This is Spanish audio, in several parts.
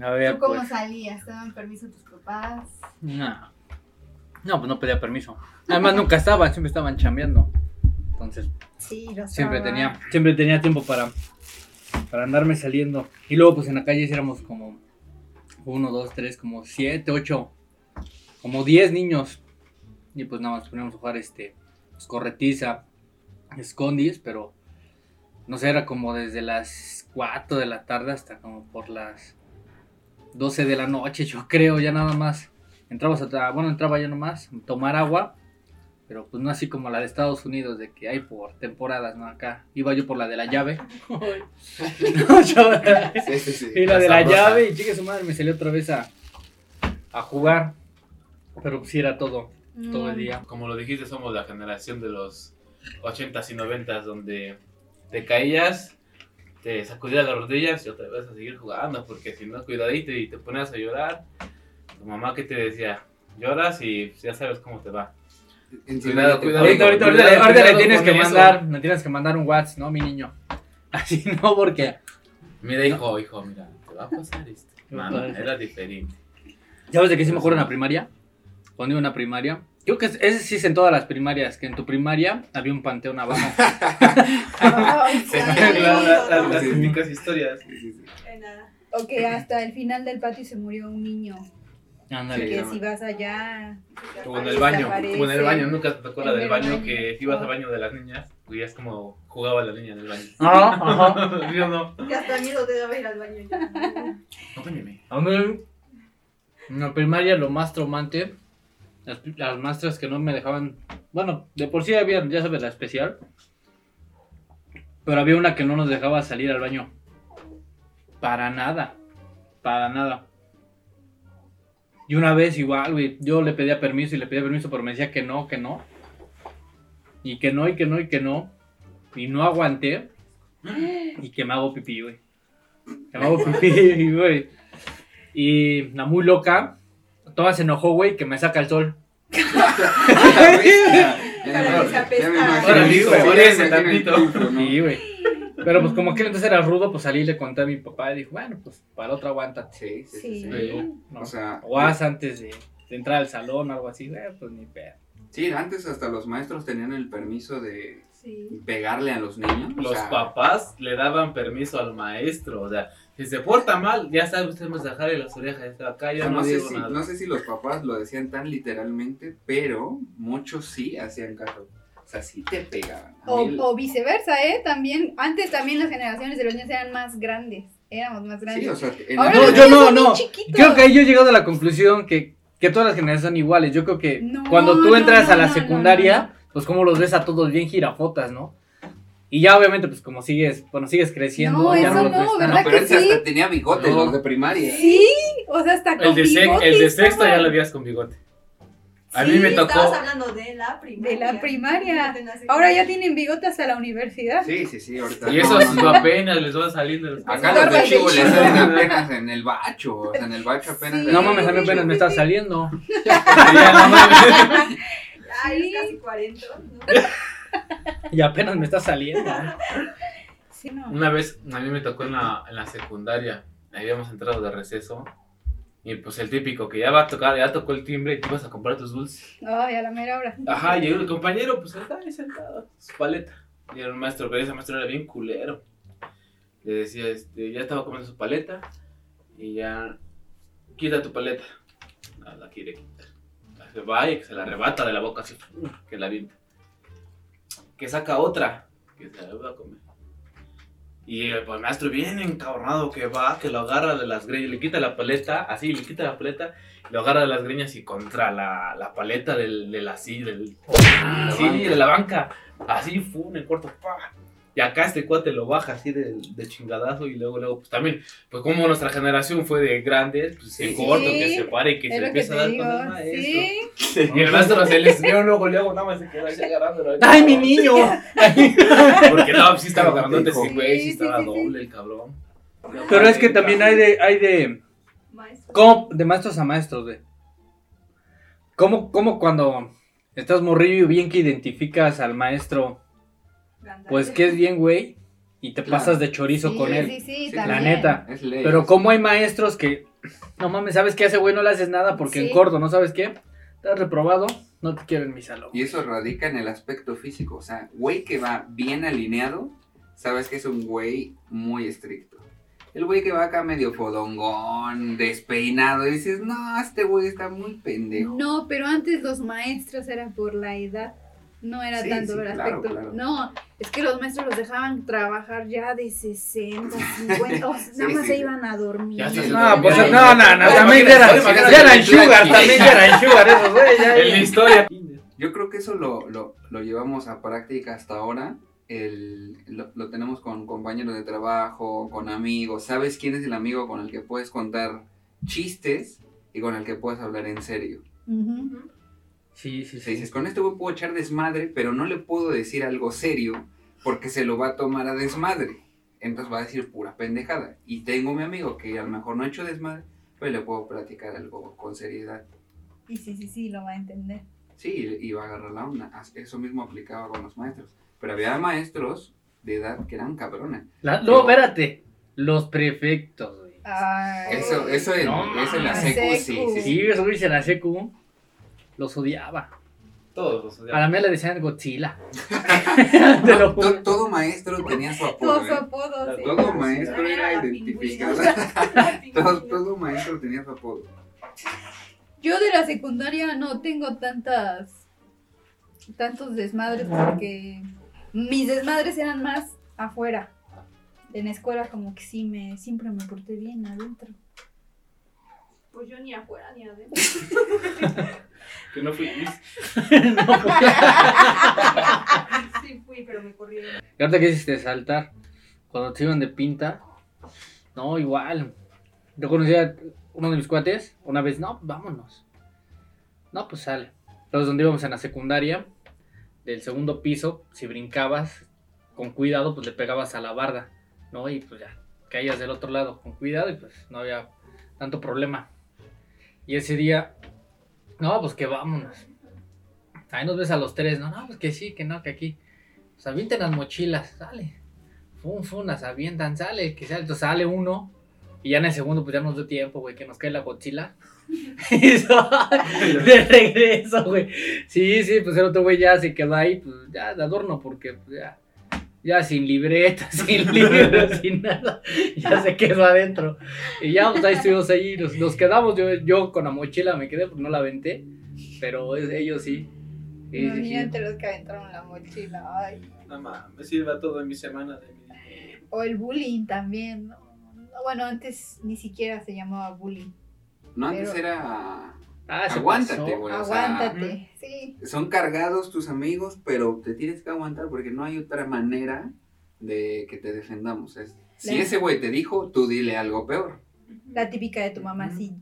A ver, ¿Tú cómo pues. salías? ¿Te daban permiso tus papás? No. No, pues no pedía permiso. Además nunca estaban, siempre estaban chambeando. Entonces, Sí, lo siempre tenía, siempre tenía tiempo para, para andarme saliendo. Y luego, pues en la calle éramos como uno, dos, tres, como siete, ocho, como diez niños. Y pues nada más poníamos a jugar este, pues, corretiza, escondis, pero no sé, era como desde las 4 de la tarde hasta como por las 12 de la noche, yo creo, ya nada más. Entrabas a, bueno, entraba yo nomás, a tomar agua, pero pues no así como la de Estados Unidos, de que hay por temporadas, ¿no? Acá iba yo por la de la llave. No, yo- Sí, sí, sí. y la de la llave, y chique su madre, me salió otra vez a, a jugar. Pero pues sí era todo, todo el Mm. día. Como lo dijiste, somos la generación de los 80s y 90s donde te caías, te sacudías las rodillas y otra vez a seguir jugando, porque si no, cuidadito y te ponías a llorar, tu mamá que te decía, lloras y ya sabes cómo te va. Cuidado, cuidado. Ahorita, ahorita, ahorita, cuidado, ahorita le tienes que eso. mandar, me tienes que mandar un WhatsApp, ¿no, mi niño? Así no, porque Mira, hijo, hijo, mira, te va a pasar esto. Pasar. era diferente. ¿Sabes de qué sí me acuerdo en la primaria? Cuando iba en la primaria. Creo que es- ese sí es en todas las primarias, que en tu primaria había un panteón abajo. Las Sí. típicas historias. Sí, sí, sí. De nada. O que hasta el final del patio se murió un niño. Ándale. que no. si vas allá. Como en el baño, en el baño, nunca te tocó la En del el baño baño. que ibas al baño de las niñas, y es como jugaba la niña en el baño. Ajá, ajá. ¿Sí o no? Ya hasta miedo te daba ir al baño. ya. Apóñame. A mí, en la primaria lo más traumante, las, las maestras que no me dejaban, bueno, de por sí había, ya sabes, la especial, pero había una que no nos dejaba salir al baño. Para nada, para nada. Y una vez igual, güey, yo le pedía permiso y le pedía permiso, pero me decía que no, que no. Y que no, y que no, y que no. Y no aguanté. Y que me hago pipí, güey. Que me hago pipí, güey. Y la muy loca, toda se enojó, güey, que me saca el sol. Pero pues como que entonces era rudo, pues salí y le conté a mi papá y dijo, bueno, pues para otra aguántate. Sí, sí, sí. O sea, O haz antes de, entrar al salón o algo así, pues ni pedo. sí, antes hasta los maestros tenían el permiso de pegarle a los niños. Los papás le daban permiso al maestro, o sea, si se porta mal, ya sabe usted masajarle las orejas, acá, o ya sea, no, no, sé digo si, nada. no sé si los papás lo decían tan literalmente, pero muchos sí hacían caso. O sea, sí te pegaban. O, el- o viceversa, ¿eh? También, antes también las generaciones de los niños eran más grandes. Éramos más grandes. Sí, o sea, en Ahora No, yo no, no. Creo que ahí yo he llegado a la conclusión que, que todas las generaciones son iguales. Yo creo que No, cuando tú entras no, a la no, secundaria, no, no. pues como los ves a todos bien girafotas, ¿no? Y ya obviamente, pues como sigues, bueno, sigues creciendo, No, ya eso no, ves tan- ¿verdad? No, pero que ese hasta sí? tenía bigotes, No. los de primaria. Sí, o sea, hasta con El de, sec- el de sexto ya lo veías con bigote. A Sí, mí me tocó. Estabas hablando de la primaria. De la primaria. Ahora ya tienen bigote hasta la universidad. Sí, sí, sí, ahorita. Y eso apenas les va saliendo. los- Acá los de chivo le chivo. salen apenas en el bacho, o sea, en el bacho apenas. Sí. No mames, a mí apenas me está saliendo. Ya, no mames. Ay, Sí. es casi 40. ¿no? Y apenas me está saliendo. Sí, no. Una vez a mí me tocó en la, en la secundaria, habíamos entrado de receso y pues el típico que ya va a tocar, ya tocó el timbre y te ibas a comprar tus dulces. Ay, a la mera hora. Ajá, y llegó el compañero, pues está ahí sentado, su paleta. Y era un maestro, pero ese maestro era bien culero. Le decía, este, ya estaba comiendo su paleta y ya, quita tu paleta. No la quiere quitar. Se va y que se la arrebata de la boca así, que la avienta. Que saca otra, que se la va a comer. Y el, pues, maestro bien encabronado que va, que lo agarra de las greñas, le quita la paleta, así, le quita la paleta, lo agarra de las greñas y contra la, la paleta del, del así, del, sí, banca. de la banca, así, fue en el cuarto, pa. Y acá este cuate lo baja así de, de chingadazo y luego, luego, pues también, pues como nuestra generación fue de grandes, pues Sí. corto, Sí, que se pare y que se que empieza a dar digo. con el maestro. Sí. Y el maestro se les vio luego, luego, nada más se quedó así agarrándolo. ¡Ay, mi niño! Porque no, sí estaba grandote ese güey, sí Sí, estaba sí, sí, sí. doble el cabrón. Pero es que también hay de, hay de. ¿cómo? De maestros a maestros, de. ¿Cómo, cómo cuando estás morrillo y bien que identificas al maestro, pues que es bien, güey, y te Claro. pasas de chorizo Sí, con él? Sí, sí, Sí, también. La neta. Es ley. Pero como hay maestros que No mames, ¿sabes qué? Ese güey no le haces nada porque en corto, ¿no sabes qué? Estás reprobado, no te quiero en mi salón. Y eso radica en el aspecto físico. O sea, güey que va bien alineado, sabes que es un güey muy estricto. El güey que va acá medio fodongón, despeinado, y dices, no, este güey está muy pendejo. No, pero antes los maestros era por la edad. No era Sí, tanto sí, el claro, aspecto. claro. No, es que los maestros los dejaban trabajar ya de 60, 50, o sea, Sí, nada más sí. se iban a dormir. No, pues no, no, no, también ya eran, sugar, también ya eran sugar esos, güey. ya- En la historia. Yo creo que eso lo, lo, lo llevamos a práctica hasta ahora. El, lo, lo tenemos con compañeros de trabajo, con amigos. ¿Sabes quién es el amigo con el que puedes contar chistes y con el que puedes hablar en serio? Ujú. Sí, sí, Si sí. dices, con este güey puedo echar desmadre, pero no le puedo decir algo serio porque se lo va a tomar a desmadre. Entonces va a decir pura pendejada. Y tengo mi amigo que a lo mejor no ha hecho desmadre, pero le puedo platicar algo con seriedad. Y sí, sí, sí, lo va a entender. Sí, y va a agarrar la onda. Eso mismo aplicaba con los maestros. Pero había maestros de edad que eran cabrones. La- no, espérate. Los prefectos, güey. Eso, eso, en, No, eso en la mames. secu, sí, sí, sí. Güeyes en la secu los odiaba. Todos los A odiamos. la mía le decían Godzilla. Te lo To- juro. todo maestro tenía su apodo. Todo su ¿eh? apodo, sí. Todo maestro era la identificado. todo, todo maestro tenía su apodo. Yo de la secundaria no tengo tantas tantos desmadres porque mis desmadres eran más afuera. En la escuela como que sí me siempre me porté bien adentro. Pues yo ni afuera ni adentro. Que no fui. Sí fui, pero me corrieron. Y ahorita que hiciste saltar, cuando te iban de pinta, no, igual. Yo conocí a uno de mis cuates, una vez, no, vámonos. No, pues sale. Entonces, donde íbamos en la secundaria, del segundo piso, si brincabas con cuidado, pues le pegabas a la barda, ¿no? Y pues ya, caías del otro lado con cuidado y pues no había tanto problema. Y ese día, no, pues que vámonos. Ahí nos ves a los tres, no, no, pues que sí, que no, que aquí. Pues avienten las mochilas, sale. Fun, fun, las avientan, sale, que sale, entonces sale uno. Y ya en el segundo, pues ya nos dio tiempo, güey, que nos cae la Godzilla. De regreso, güey. Sí, sí, pues el otro güey ya se quedó ahí, pues ya de adorno, porque pues, ya, ya sin libreta, sin libro, sin nada. Ya se quedó adentro. Y ya, pues ahí estuvimos ahí, nos, nos quedamos. Yo, yo con la mochila me quedé, pues no la aventé. Pero es- ellos sí. Sí. Imagínate los que aventaron la mochila. Ay. No mames, me sirva todo en mi semana de mi O el bullying también. ¿no? No, Bueno, antes ni siquiera se llamaba bullying. No, antes era. Ah, se Aguántate, güey. o sea, Aguántate. Sí. son cargados tus amigos, pero te tienes que aguantar porque no hay otra manera de que te defendamos. Es, si ese güey te dijo, tú dile algo peor. La típica de tu mamá, si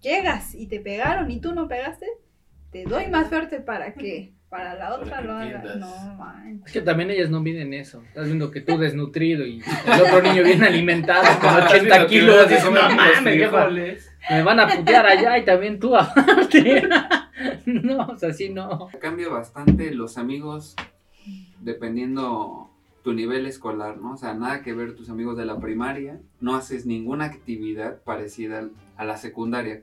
llegas y te pegaron y tú no pegaste, te doy más fuerte para que para la otra lo hagas. entiendas. No, man. Es que también ellas no miden eso. Estás viendo que tú desnutrido y el otro niño bien alimentado con 80 kilos. Dices, no mames, me van a putear allá y también tú aparte. No, o sea, sí no. Cambia bastante los amigos dependiendo tu nivel escolar, ¿no? O sea, nada que ver tus amigos de la primaria, no haces ninguna actividad parecida a la secundaria.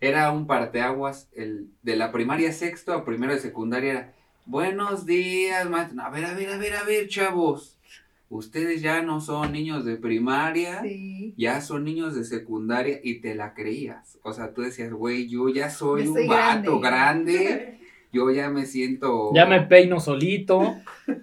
Era un parteaguas, el de la primaria sexto a primero de secundaria era, buenos días, maestro. A ver, a ver, a ver, a ver, chavos. Ustedes ya no son niños de primaria, Sí. ya son niños de secundaria y te la creías. O sea, tú decías, güey, yo ya soy Yo un vato grande". grande, yo ya me siento... Ya me peino solito.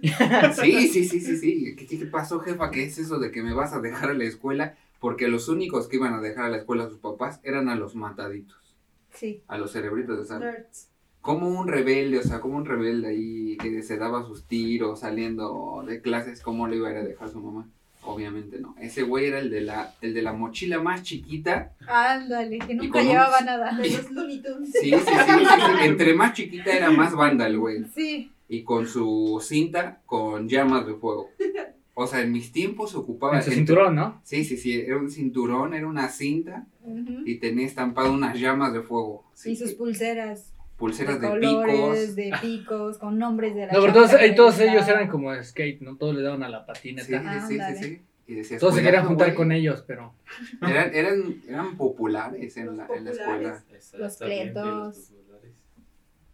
Sí, sí, sí, sí, sí. ¿Qué, qué pasó, jefa? ¿Qué es eso de que me vas a dejar a la escuela? Porque los únicos que iban a dejar a la escuela a sus papás eran a los mataditos, Sí. a los cerebritos de sal. Nerds. Como un rebelde, o sea, como un rebelde ahí que se daba sus tiros saliendo de clases, ¿cómo le iba a ir a dejar a su mamá? Obviamente no. Ese güey era el de la, el de la mochila más chiquita. Ándale, que nunca un- llevaba nada. De los Looney Tunes. Sí, sí, sí, sí, sí. Entre más chiquita era más banda el güey. Sí. Y con su cinta con llamas de fuego. O sea, en mis tiempos ocupaba... En su cinturón, ¿no? Sí, sí, sí, era un cinturón, era una cinta y tenía estampado unas llamas de fuego. Sí, Y sus pulseras. Pulseras de de, colores, picos. de picos, con nombres de la No, pero todos, y todos le ellos eran como skate, ¿no? Todos le daban a la Sí, patineta. sí, sí, sí, sí. y decías, Todos se querían "Cuidado, juntar güey". con ellos, pero. Eran, eran, eran populares en Los la, en la escuela. Los cletos.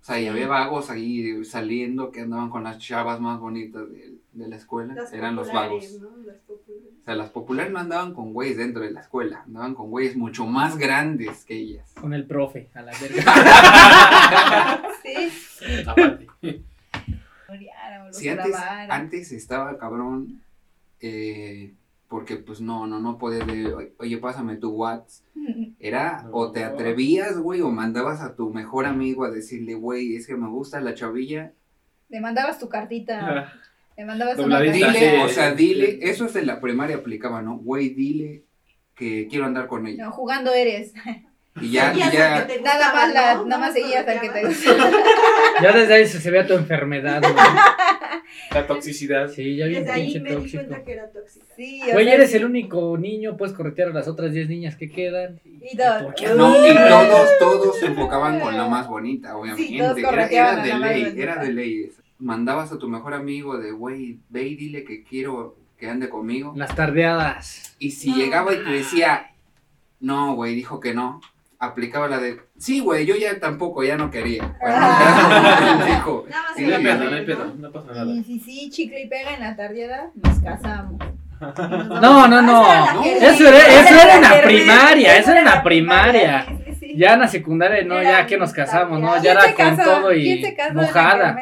O sea, y había vagos ahí saliendo que andaban con las chavas más bonitas de, de la escuela. Las eran los vagos. ¿no? Las populares. O sea, las populares no andaban con güeyes dentro de la escuela, andaban con güeyes mucho más grandes que ellas. Con el profe, a la verga. Sí. Aparte. Sí, antes, antes estaba cabrón, eh, porque pues no, no, no podías oye, pásame tu WhatsApp. Era, o te atrevías, güey, o mandabas a tu mejor amigo a decirle, güey, es que me gusta la chavilla. Le mandabas tu cartita. Le mandabas una. Dile, o sea, dile, eso es de la primaria aplicaba, ¿no? Güey, dile que quiero andar con ella. No, jugando eres. Y ya, y ya, al que te Nada más, la, ¿no? nada más seguías al que te gustaba. Ya desde ahí se, se vea tu enfermedad, güey. La toxicidad. Sí, ya bien Desde ahí pinche me di tóxico. cuenta que era tóxica. Sí, Güey, sea, eres sí. el único niño, puedes corretear a las otras 10 niñas que quedan. Y todo. ¿Por qué no, y todos, todos se enfocaban con la más bonita, obviamente. Sí, todos era, era de la más ley, bonita. era de ley. eso. Mandabas a tu mejor amigo de, güey, ve y dile que quiero que ande conmigo. Las tardeadas. Y si No. llegaba y te decía, no, güey, dijo que no, aplicaba la de, sí, güey, yo ya tampoco, ya no quería. Ah. Dijo, Nada más Sí, No pedo, sí. no hay pedo, no pasa nada. Y si sí, chicle y pega en la tardeada, nos casamos. No, no, no. No. Eso era, eso era en la primaria, eso era en la primaria. Sí, sí, sí. Ya en la secundaria, no, ya que nos casamos, ¿no? ¿Quién Ya era con todo ¿Quién y mojada.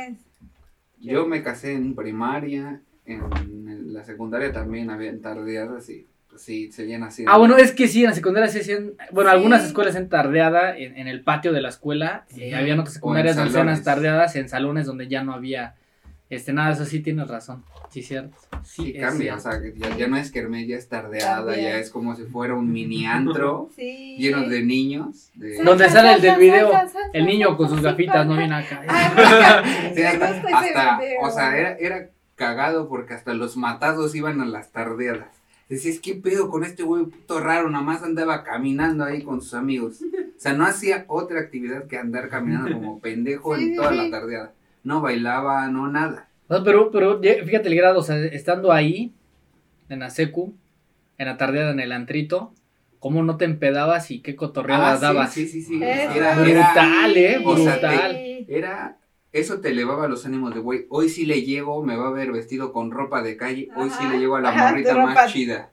Yo me casé en primaria, en la secundaria también había tardeadas y pues sí, seguían así. Ah, bueno, es que sí, en la secundaria se hacían, bueno, Sí. algunas escuelas en tardeada, en, en el patio de la escuela, Sí. y habían otras secundarias donde hacían las tardeadas en salones donde ya no había, este, nada, eso sí tienes razón, sí, cierto. Sí, es cambia, o sea, que ya, ya no es kermés, ya es tardeada, ya es como si fuera un mini antro Sí. lleno de niños. De... Sí. Donde sale el del video, el niño con sus gafitas, no viene acá. Ah, Sí, me hasta, o sea, era, era cagado porque hasta los matados iban a las tardeadas. Decías, ¿qué pedo con este güey puto raro? Nada más andaba caminando ahí con sus amigos. O sea, no hacía otra actividad que andar caminando como pendejo Sí, en sí, toda sí. la tardeada. No bailaba, no nada. No, pero, pero fíjate el grado, o sea, estando ahí, en la secu, en la tardeada, en el antrito, cómo no te empedabas y qué cotorreadas Ah, sí, dabas. Sí, sí, sí. Era, Brutal, era- eh, o sea, brutal. Era, eso te elevaba los ánimos de, güey, hoy sí le llego, me va a ver vestido con ropa de calle, hoy sí le llego a la morrita ropa- más chida.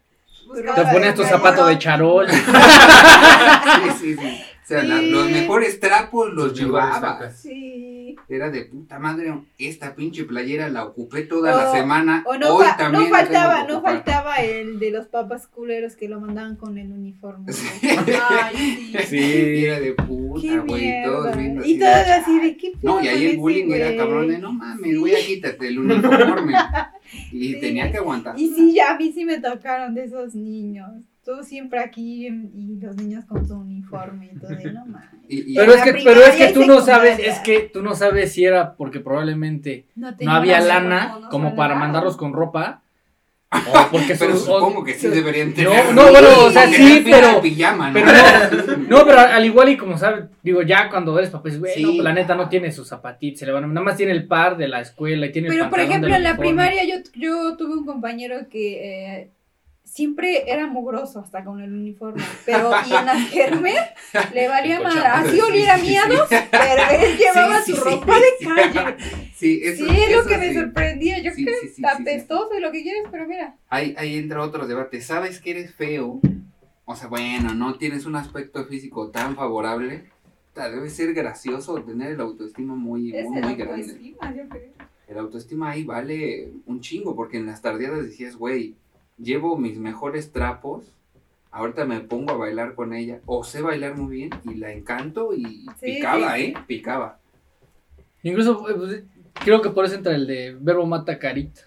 Te ponías tu zapato de charol. Sí, sí, sí. O sea, la- Sí. los mejores trapos los mejores llevaba. Sí. Era de puta madre, esta pinche playera la ocupé toda la semana. O no, hoy fa- también no faltaba, no faltaba el de los papas culeros que lo mandaban con el uniforme. Sí. Ay, sí. Sí. era de puta, güey, todos viendo Y así todos de- así de qué No, y ahí el bullying era cabrón de no mames, Sí. güey, quítate el uniforme. Y Sí. tenía que aguantar. Y sí, ya a mí sí me tocaron de esos niños. Tú siempre aquí y los niños con su uniforme y todo de no mames. Y- y- Pero es que, pero es que tú no sabes, es que tú no sabes si era porque probablemente No, había lana no, como para mandarlos con ropa. O porque pero sus- supongo que sí deberían tener. no, bueno, o sea, Porque sí, era pinche pero- pijama, ¿no? pero No, pero al igual y como sabes, digo, ya cuando eres papá, pues, güey, Sí. no, la neta no tiene sus zapatitos, se le van, nada más tiene el par de la escuela y tiene el Pero por ejemplo, en la uniforme. primaria yo, yo tuve un compañero que eh, siempre era mugroso hasta con el uniforme. Pero y en las kermes le valía. Cochabamba. Así oliera Sí, sí. pero él llevaba su ropa de calle. Sí, eso, sí, es lo eso que me sorprendía. Yo creo que apestoso y lo que quieres, pero mira. Ahí, ahí entra otro debate. ¿Sabes que eres feo? O sea, bueno, no tienes un aspecto físico tan favorable. Debe ser gracioso tener el autoestima muy, Es muy, el muy grande. autoestima, yo creo. El autoestima ahí vale un chingo, porque en las tardeadas decías, güey, llevo mis mejores trapos, ahorita me pongo a bailar con ella, o sé bailar muy bien, y la encanto y Sí, picaba, sí, ¿eh? Picaba. Incluso, eh, pues, creo que por eso entra el de verbo mata carita.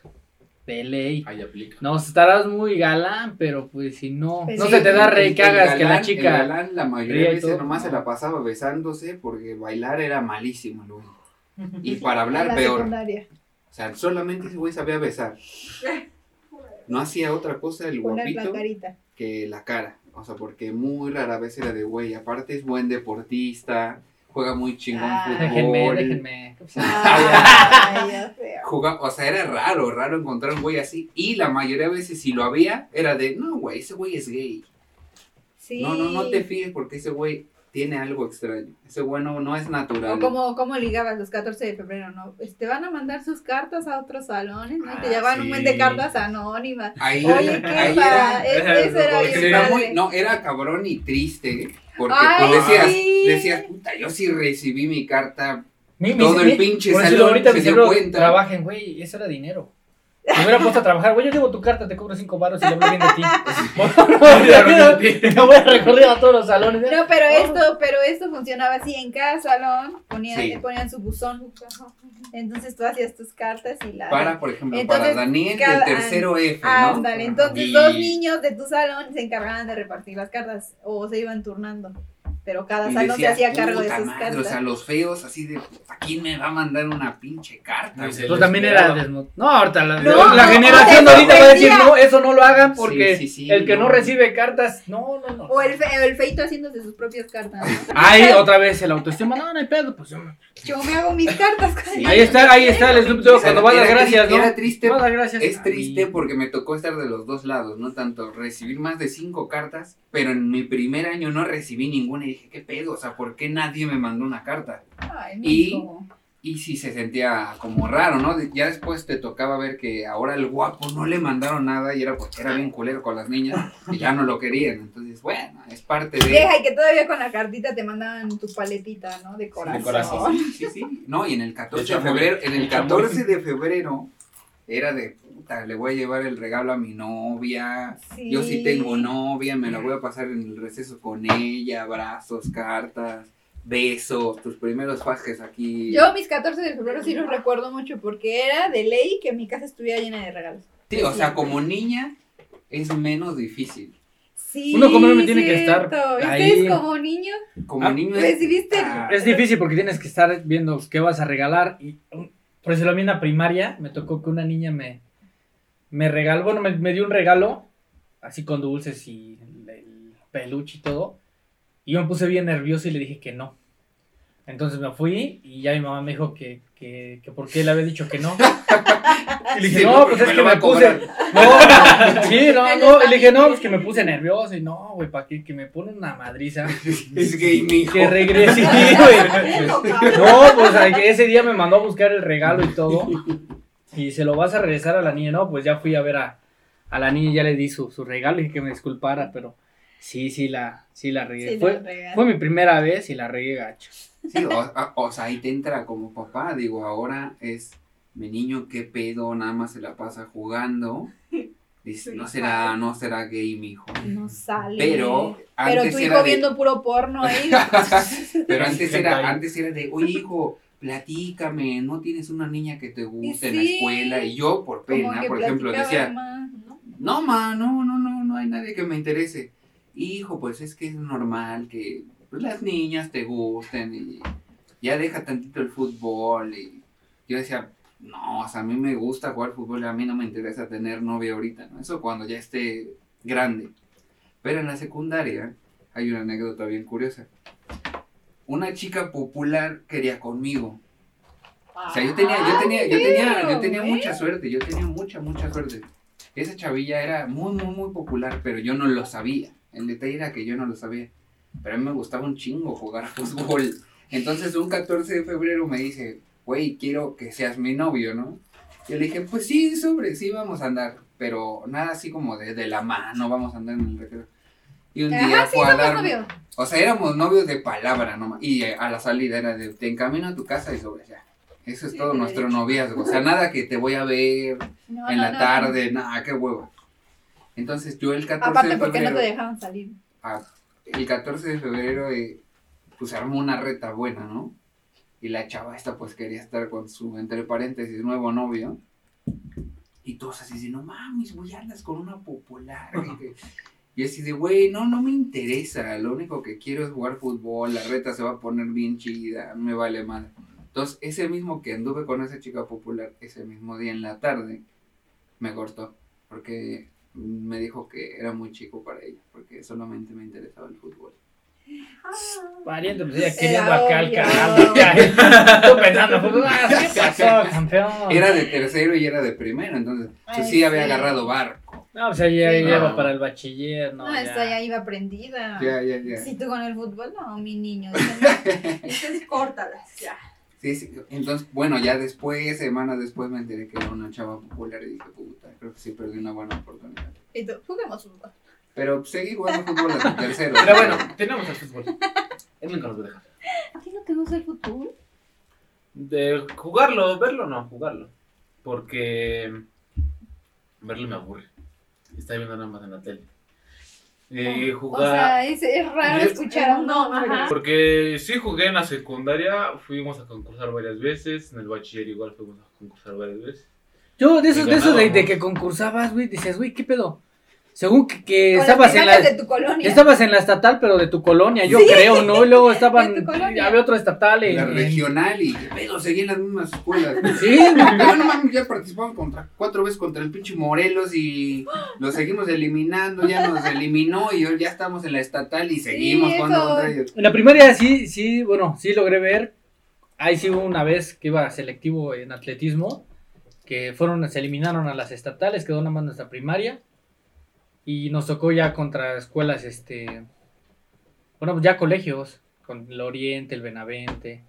De ley. Ahí aplica. No, estarás muy galán, pero pues si no, Pues no sí, se te da rey que hagas que la galán- El chica. galán la mayoría ría de y veces nomás se la pasaba besándose porque bailar era malísimo, güey. Y para hablar la peor. secundaria. O sea, solamente ese güey sabía besar. No hacía otra cosa el la guapito que la cara. O sea, porque muy rara vez era de güey. Aparte es buen deportista, juega muy chingón Ah. fútbol. Déjenme, déjenme. Ay, ya sé. Juga- o sea, era raro, raro encontrar un güey así. Y la mayoría de veces, si lo había, era de, no, güey, ese güey es gay. Sí. No, no, no te fijes porque ese güey tiene algo extraño. Ese güey no, es natural. O como, como ligabas los 14 de febrero, ¿no? Pues te van a mandar sus cartas a otros salones, ¿no? Te Ah, llevan un buen de cartas anónimas. Ahí, Oye, qué ahí pa- era, era era muy- no, era cabrón y triste. Porque Ay, tú decías, sí. decías, puta, yo sí recibí mi carta. Mi- Todo el mi- pinche salón ahorita se dio cuenta. trabajen, güey, eso era dinero. Me hubiera puesto a trabajar, güey, yo llevo tu carta, te cobro cinco baros y hablo bien de ti. Me voy a recorrer a todos los salones. No, pero esto, pero esto funcionaba así en cada salón, ponían, Sí. ponían su buzón. Entonces tú hacías tus cartas y las Para, por ejemplo, Entonces, para Daniel cada- del tercero F, ¿no? Ándale, entonces Y- dos niños de tu salón se encargaban de repartir las cartas o se iban turnando. Pero cada y salón se decías, hacía cargo de "Puta sus madre", cartas. O sea, los feos así de, ¿a quién me va a mandar una pinche carta? Se? Tú lo también esperaba. desnu- No, ahorita la, No, la no, generación no, de ahorita va a decir, decía. no, eso no lo hagan porque Sí, sí, sí, el que no. no. recibe cartas, no, no, no. O el, fe- el feito haciéndose sus propias cartas. Ahí otra vez el autoestima, no, no hay pedo, pues yo me- Yo me hago mis cartas. Sí. Ahí está, ahí está el Snoop Dogg cuando va a dar era gracias, ¿no? era triste. Va a dar gracias. Es triste porque me tocó estar de los dos lados, no tanto recibir más de cinco cartas, pero en mi primer año no recibí ninguna y dije, ¿qué pedo? O sea, ¿por qué nadie me mandó una carta? Ay, Y-. Y sí se sentía como raro, ¿no? De- Ya después te tocaba ver que ahora el guapo no le mandaron nada y era porque era bien culero con las niñas y ya no lo querían. Entonces, bueno, es parte de... Vieja, y que todavía con la cartita te mandaban tu paletita, ¿no? De corazón. corazón. Sí, sí, sí. No, y en el 14 de De febrero, en el De chamoy. 14 de febrero era de puta, le voy a llevar el regalo a mi novia. Yo sí tengo novia, me la voy a pasar en el receso con ella, abrazos, cartas, besos, tus primeros fajes aquí. Yo mis 14 de febrero sí los recuerdo mucho porque era de ley que mi casa estuviera llena de regalos. Sí, o sea, como niña es menos difícil. Sí, Uno como hombre tiene que estar cierto. ¿Y ahí. Ustedes como niños Como Ah, niño es... recibiste Ah, Es difícil porque tienes que estar viendo qué vas a regalar. Y, um, por eso a mí en la primaria me tocó que una niña me, me regaló, bueno, me, me dio un regalo, así con dulces y el, el peluche y todo. Y yo me puse bien nervioso y le dije que no. Entonces me fui y ya mi mamá me dijo que, que, que por qué le había dicho que no. Y le dije, Sí, no, pues es que me puse. No, sí, no, no. Y le dije, no, pues que me puse nervioso. Y no, güey, ¿para qué? Que me pone una madriza. es gay. Que regrese, güey. No, pues ese día me mandó a buscar el regalo y todo. Y se lo vas a regresar a la niña. No, pues ya fui a ver a, a la niña y ya le di su, su regalo y que me disculpara, pero sí, sí la, sí la regué. Sí, fue, fue mi primera vez y la regué gacho. Sí, o, o sea, ahí te entra como papá, digo, ahora es mi niño, qué pedo, nada más se la pasa jugando. Dice, no será, no será gay, mi hijo. No sale. Pero Pero tu era hijo de, viendo puro porno ahí. pero antes era, antes era de, oye hijo, platícame, no tienes una niña que te guste en la escuela. Y yo, por pena, por ejemplo, decía, más, ¿no? no, ma, no, no, no, no hay nadie que me interese. Hijo, pues es que es normal que pues, las niñas te gusten y ya deja tantito el fútbol. Y yo decía, no, o sea, a mí me gusta jugar fútbol y a mí no me interesa tener novia ahorita, ¿no? Eso cuando ya esté grande. Pero en la secundaria hay una anécdota bien curiosa. Una chica popular quería conmigo. O sea, yo tenía, yo tenía, yo tenía, yo tenía mucha suerte, yo tenía mucha, mucha suerte. Esa chavilla era muy, muy, muy popular, pero yo no lo sabía. El detalle era que yo no lo sabía. Pero a mí me gustaba un chingo jugar fútbol. Entonces un 14 de febrero me dice, güey, quiero que seas mi novio, ¿no? Yo le dije, pues sí, sobre, sí, vamos a andar. Pero nada así como de, de la mano, vamos a andar en el recreo. Y un día Ajá, sí, fue a dar... novios. O sea, éramos novios de palabra nomás. Y eh, a la salida era de, te encamino a tu casa y sobre ya. Eso es Sí, todo nuestro noviazgo. O sea, nada que te voy a ver No, en no, la no. tarde, nada, qué hueva. Entonces yo el 14 Aparte de porque no febrero, te dejaban salir. ah, el 14 de febrero, eh, pues armó una reta buena, ¿no? Y la chava esta pues quería estar con su, entre paréntesis, nuevo novio. Y todos así no mames, güey, andas con una popular. Que- Y así de, güey, no, no me interesa. Lo único que quiero es jugar fútbol. La reta se va a poner bien chida. Me vale mal. Entonces, ese mismo que anduve con esa chica popular, ese mismo día en la tarde, me cortó. Porque me dijo que era muy chico para ella. Porque solamente me interesaba el fútbol. Pariente, pues ella Era queriendo acá al obvio. carajo. Ya, Tú pensando, pues, ah, ¿qué pasó, campeón? Era de tercero y era de primero, entonces pues, sí había agarrado barco. No, pues ella Sí, ya no. iba para el bachiller, no. No, ya. esta ya iba prendida. Ya, ya, ya. Si tú con el fútbol, no, mi niño. Entonces, córtalas. Ya. Sí, sí. Entonces, bueno, ya después, semanas después me enteré que era una chava popular y dije, puta, creo que sí perdí una buena oportunidad. Y tú, juguemos fútbol. Pero seguí jugando fútbol hasta tercero. Pero bueno, tenemos el fútbol. Él nunca nos va a dejar. ¿A ti no te gusta el fútbol? De jugarlo, verlo no, jugarlo. Porque verlo me aburre. Está viendo nada más en la tele. Eh, O jugar. sea, es, es raro Yo- escuchar a un No, ajá. Porque sí jugué en la secundaria, fuimos a concursar varias veces, en el bachiller igual fuimos a concursar varias veces. Yo, de esos, Y de esos de, que concursabas, güey, dices, güey, ¿qué pedo? Según que, que estabas en la. de tu colonia. Estabas en la estatal, pero de tu colonia, yo Sí, creo, ¿no? Y luego estaban. Había otro estatal en. La en- regional y pero seguí en las mismas escuelas. Sí, Pero no mames, ya participamos contra cuatro veces contra el pinche Morelos y lo seguimos eliminando, ya nos eliminó y ya estamos en la estatal y seguimos jugando eso. contra ellos. En la primaria sí, sí, bueno, sí logré ver. Ahí sí hubo una vez que iba selectivo en atletismo, que fueron, se eliminaron a las estatales, quedó nada más nuestra primaria. Y nos tocó ya contra escuelas, este, bueno, pues ya colegios, con el Oriente, el Benavente.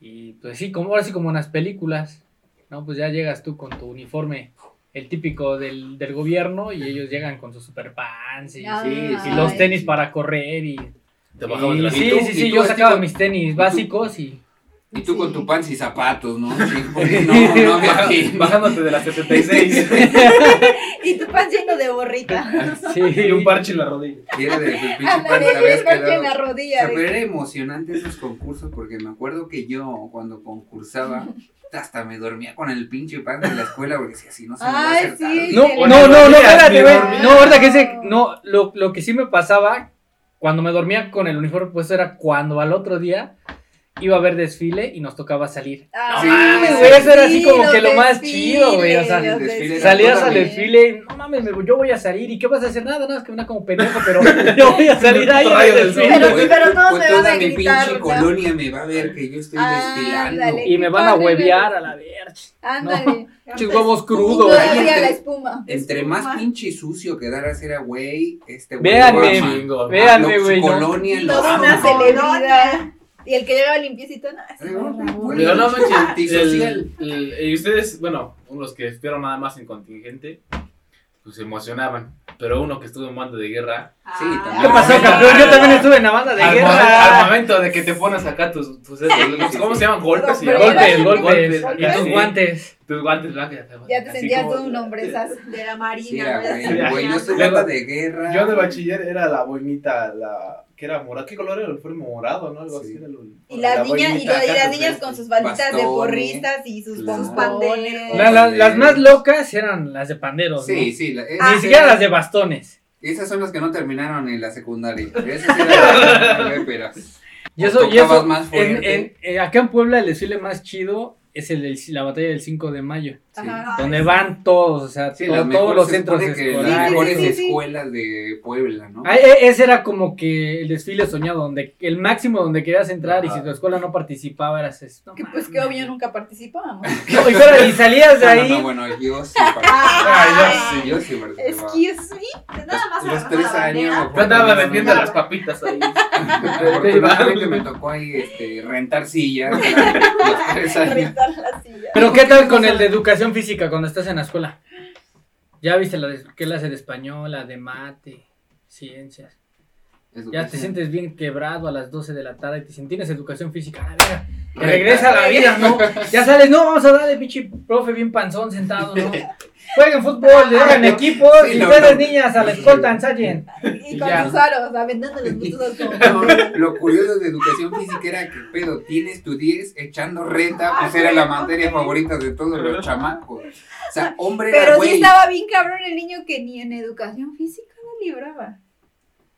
Y pues sí, como ahora sí como en las películas, ¿no? Pues ya llegas tú con tu uniforme, el típico del, del gobierno, y ellos llegan con sus super pants y, los tenis para correr y Te y la sí, sí, ¿Y sí, yo sacaba mis tenis básicos y... Y tú con tu pants y zapatos, ¿no? Sí, porque no, no había Baja- quien. Bajándote de la 76 Y tu pan lleno de borrita. Sí, y un parche en la rodilla. Y era de tu pinche pants, Ándale, te habías parche en la quedado. O rodilla. sea, pero era emocionante esos concursos porque me acuerdo que yo cuando concursaba hasta me dormía con el pinche pan de la escuela porque decía así no se me va a Ay, hacer sí. tarde". No, no, no, no, espérate, güey. No, verdad que ese, no, lo, lo que sí me pasaba cuando me dormía con el uniforme puesto era cuando al otro día iba a haber desfile y nos tocaba salir. Ah, Sí, mames, güey, eso era así como que lo más chido, güey, o sea, desfile. Salías al desfile y no mames, me- yo voy a salir y ¿qué vas a hacer? Nada, nada, es que me da como pendejo, pero yo voy a salir ahí. del desfile. Pero- Pues- pero todos pues me van a mi gritar, pinche ¿no? colonia me va a ver que yo estoy Ah, desfilando. dale. Y me van a huevear a la verga. Ándale. Y crudos. todavía Entre- la espuma. Entre Espuma. más pinche sucio quedaras era güey, este güey. Véanme, véanme, güey. no. colonia lo una celebridad. Y el que llegaba limpiecito, no. Pero no el- el- y ustedes, bueno, los que estuvieron nada más en contingente, pues se emocionaban. Pero uno que estuvo en mando de guerra, Sí, Ah. también. ¿Qué pasó, campeón? Yo también estuve en la banda de al, guerra. al momento de que te pones acá tus, tus ¿cómo se llaman? Golpes. y Golpes, Golpes, golpes. Golpes, Y tus sí. guantes. Tus guantes blancos. Ya te sentías como- todo un hombre, esas. De la Sí, marina. ¿verdad? güey, yo estoy Luego- banda de guerra. Yo de bachiller era la boinita, la que era morada. ¿Qué color era el uniforme morado, no? Algo Sí. así era el Y las niñas, y, lo- y las niñas con sus balditas de porristas y sus claro. pompones. La- la- las más locas eran las de panderos, Sí, ¿no? sí. la- Ni esas siquiera las de bastones. Esas son las que no terminaron en la secundaria. Esas eran las pero Y eso, y eso más en, eh, acá en Puebla el desfile más chido es el la batalla del 5 de mayo. Ajá. Donde van todos, o sea, Sí, las todos los se centros que las escolares. mejores Sí, sí, sí. escuelas de Puebla, ¿no? Ah, e- ese era como que el desfile soñado, donde el máximo donde querías entrar y si tu escuela no parparticipaba eras esto. Que pues que obvio nunca participábamos. No, y, salías de No, no, ahí. no, bueno, yo sí participaba. Yo sí participaba. Excuse me. Nada más Los tres años. Yo andaba vendiendo las papitas ahí. Afortunadamente me tocó ahí este, rentar sillas. Los tres años. Rentar la silla. Pero ¿qué tal con el de educación física cuando estás en la escuela? ¿Ya viste la de clase de español, la de mate, ciencias? Ya te sientes bien quebrado a las 12 de la tarde y te sientes, tienes educación física. A ver, te regresa a la vida, ¿no? Ya sales, no, vamos a darle, pinche profe bien panzón sentado, ¿no? Jueguen fútbol, le hagan equipos Sí, y no, ustedes no. niñas a la escolta, ensayen. Y con sus aros, aventando los buzos como. No, lo curioso de educación física era que, pedo, tienes tu 10 echando reta, pues era la materia favorita de todos los chamacos. O sea, hombre era Pero sí güey. estaba bien cabrón el niño que ni en educación física lo libraba.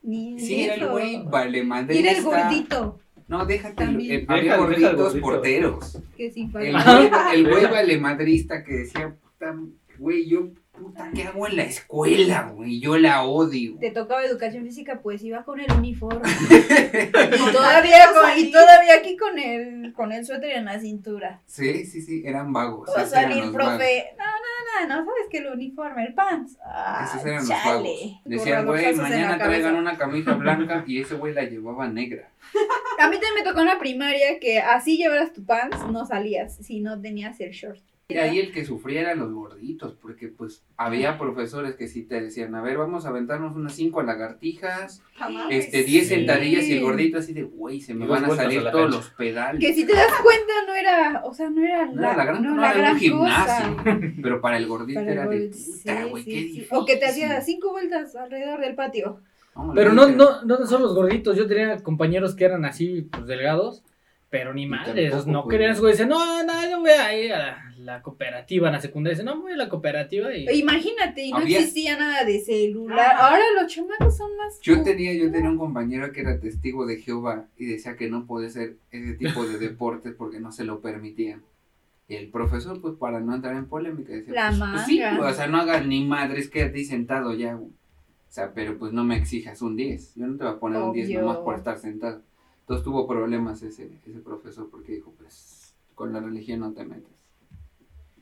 Ni en Sí, era el güey, vale, Y madre. era el gordito, No, déjate, También. eh, había Deja- deja el gorditos gordito. porteros. que El güey, el güey valemadrista que decía, puta, güey, yo puta, ¿qué hago en la escuela, güey? Yo la odio. Te tocaba educación física, pues iba con el uniforme. y, todavía y todavía aquí con el, con el suéter en la cintura. Sí, sí, sí, eran vagos. Va a esos eran salir, vagos. profe. No, no, sabes que el uniforme, el pants. Ah, Esos eran los chale. vagos. Decían, Con güey, mañana traigan una camisa blanca y ese güey la llevaba negra. A mí también me tocó en la primaria que así llevaras tu pants, no salías si no tenías el short. Y ahí el que sufría eran los gorditos, porque pues había profesores que sí te decían, a ver, vamos a aventarnos unas cinco lagartijas, Jamás. este, 10 Sí. sentadillas y el gordito así de, güey, se me van a salir a la todos cancha. los pedales. Que si te das cuenta no era, o sea, no era No era la gran, no no la era gran un gimnasio, cosa. pero para el gordito Para el era de, puta, güey, sí, qué sí. difícil. O que te hacía cinco vueltas alrededor del patio. Pero la no, no, no son los gorditos. Yo tenía compañeros que eran así, pues delgados. Pero ni madres, tampoco, no güey. querían, güey. Dicen, no, no, yo voy a ir a la, la cooperativa, en la secundaria. Dicen, no, voy a la cooperativa y. Imagínate, y no Había- existía nada de celular. Ah. Ahora los chamacos son más. Yo tenía, yo tenía un compañero que era testigo de Jehová y decía que no podía hacer ese tipo de deportes porque no se lo permitían. Y el profesor, pues para no entrar en polémica, decía, La pues, pues, sí, manga. pues, o sea, no hagas ni madres, quédate ahí sentado ya, güey. O sea, pero pues no me exijas un 10. Yo no te voy a poner un 10 Obvio. nomás por estar sentado. Entonces tuvo problemas ese, ese profesor porque dijo, pues con la religión no te metes.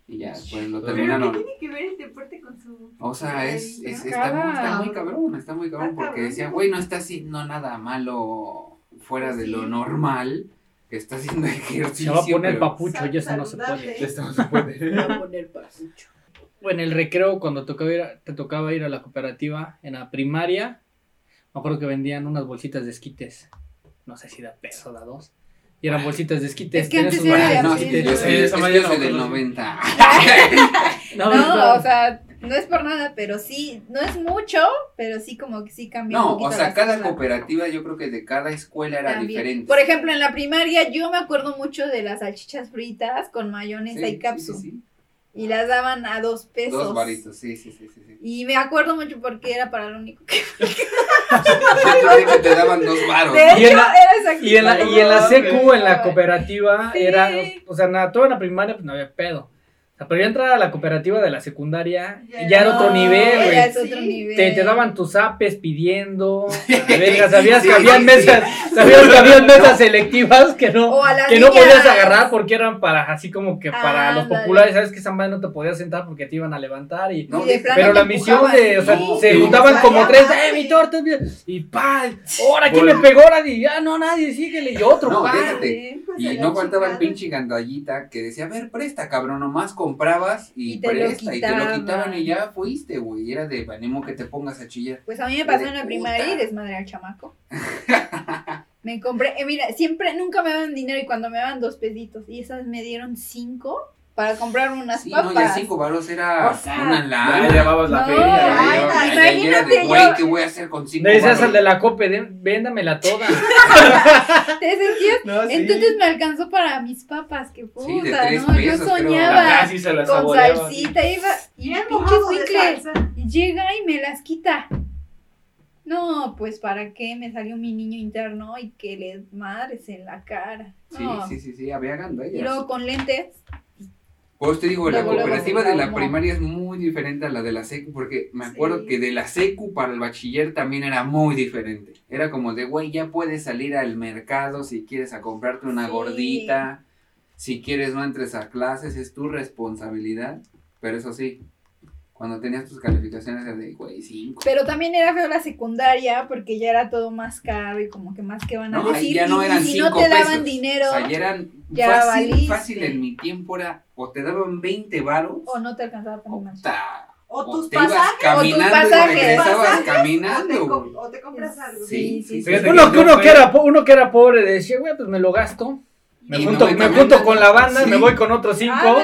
Y ya, pues lo Pero Pero ¿qué terminaron. tiene que ver el deporte con su... O sea, es, está, muy, está muy cabrón, está muy cabrón Está porque cabrón. decía, güey, no está haciendo nada malo fuera de lo normal, que está haciendo Se ejercicio. va a poner pero- papucho y eso no se puede. Esto no se puede. O en el recreo, cuando tocaba ir a- te tocaba ir a la cooperativa, en la primaria, me acuerdo que vendían unas bolsitas de esquites. No sé si da peso, da dos. Y eran bolsitas de esquites. Es que antes era no, esquites. es que mañana yo soy me del acuerdo. 90. No, No, o sea, no es por nada, pero sí, no es mucho, pero sí como que sí cambia un No, poquito o sea, cada escuela. cooperativa yo creo que de cada escuela era También. diferente. Por ejemplo, en la primaria yo me acuerdo mucho de las salchichas fritas con mayonesa sí, y capsu. sí, sí. Y las daban a dos pesos. Dos varitos, sí, sí, sí, sí. Y me acuerdo mucho porque era para lo único que... Te daban dos varos. Y en la- era. Y en la, y en la secu, en la cooperativa, Sí. era, o sea, nada, toda en la primaria, pues no había pedo. O sea, pero ya entrar a la cooperativa de la secundaria, Ya ya era otro nivel, ya güey. Sí. nivel. Te, te daban tus apes pidiendo, a ver, sabías que habían mesas, sabías que habían mesas selectivas que no, que no podías agarrar porque eran para, así como que para los populares, sabes que esa madre no te podías sentar porque te iban a levantar y... No, Y Pero la misión de, o sea, sí. se Sí. juntaban como tres. ¡eh, mi torta! es mía", Y pa, ahora quién me pegó, ahora y ya no nadie, síguele, y otro, No, pa. déjate. Pues Y no faltaba el pinche gandallita que decía, a ver, presta, cabrón, nomás comprabas y, Y te presta, y te lo quitaban. y ya fuiste, güey. Era de animo que te pongas a chillar. Pues a mí me pasó en la primaria y desmadré al chamaco. me compré, eh, mira, siempre, nunca me daban dinero y cuando me daban dos pesitos y esas me dieron cinco para comprar unas Sí, papas. no, ya cinco varos era O sea, una Ya lana. llevabas la No, feria. Ya, ya ay, ya, ya, ya era de, imagínate güey, ¿qué voy a hacer con cinco Le decías al de la cope, "Den- véndamela toda. ¿Te sentías? No, sí. Entonces me alcanzó para mis papas, que puta, Sí, de tres ¿no? pesos, Yo creo. soñaba Casi se la con saboreaba. salsita, iba y Bien pinche de. Y llega y me las quita. No, pues para qué me salió mi niño interno y que le madres en la cara. Sí, No. sí, sí, sí, había Y gandallas. luego con lentes. Pues te digo, la cooperativa de la primaria es muy diferente a la de la secu, porque me Sí. acuerdo que de la secu para el bachiller también era muy diferente. Era como de, güey, ya puedes salir al mercado si quieres a comprarte una Sí. gordita, si quieres no entres a clases, es tu responsabilidad. Pero eso sí, cuando tenías tus calificaciones de, güey, cinco. Pero también era feo la secundaria porque ya era todo más caro y como que más que van a No, decir. ya no y- y eran si cinco no te daban pesos. dinero O sea, ya eran ya fácil, valiste. fácil en mi tiempo era, o te daban 20 varos, o no te alcanzaba para o, ta- O o tus te ibas pasajes. caminando y pasajes. Pasajes, O te, caminando. o te compras algo. Sí, sí, sí. Fíjate Uno, que uno, fue- que era, po- uno que era pobre decía, güey, pues me lo gasto. Me Y junto, me voy me junto con la banda, Sí. me voy con otros cinco voy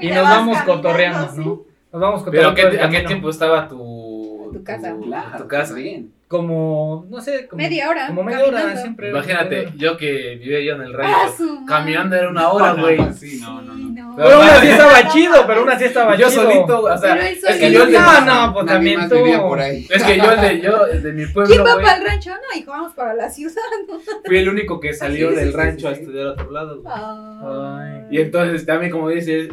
y nos vamos caminando, cotorreando, sí. ¿no? Nos vamos Pero cotorreando. ¿a qué, a qué tiempo estaba tu, Tu casa. Claro, tu casa? bien. Como, no sé, como Media hora. Como media hora siempre. Imagínate, yo que vivía yo en el Ah, rancho, su madre. caminando era una hora, güey. Sí, no, no, Sí, no. Pero aún así estaba chido, pero aún así estaba Yo chido. solito, o sea, Pero es que yo el de, No, no, pues también tú. vivía por ahí. es que yo el de, yo, el de mi pueblo, ¿Quién va para el rancho? No, hijo, vamos para la ciudad. ¿no? fui el único que salió Sí, sí, del sí, rancho sí, a sí. estudiar a otro lado, güey. Ay. Y entonces también, como dices,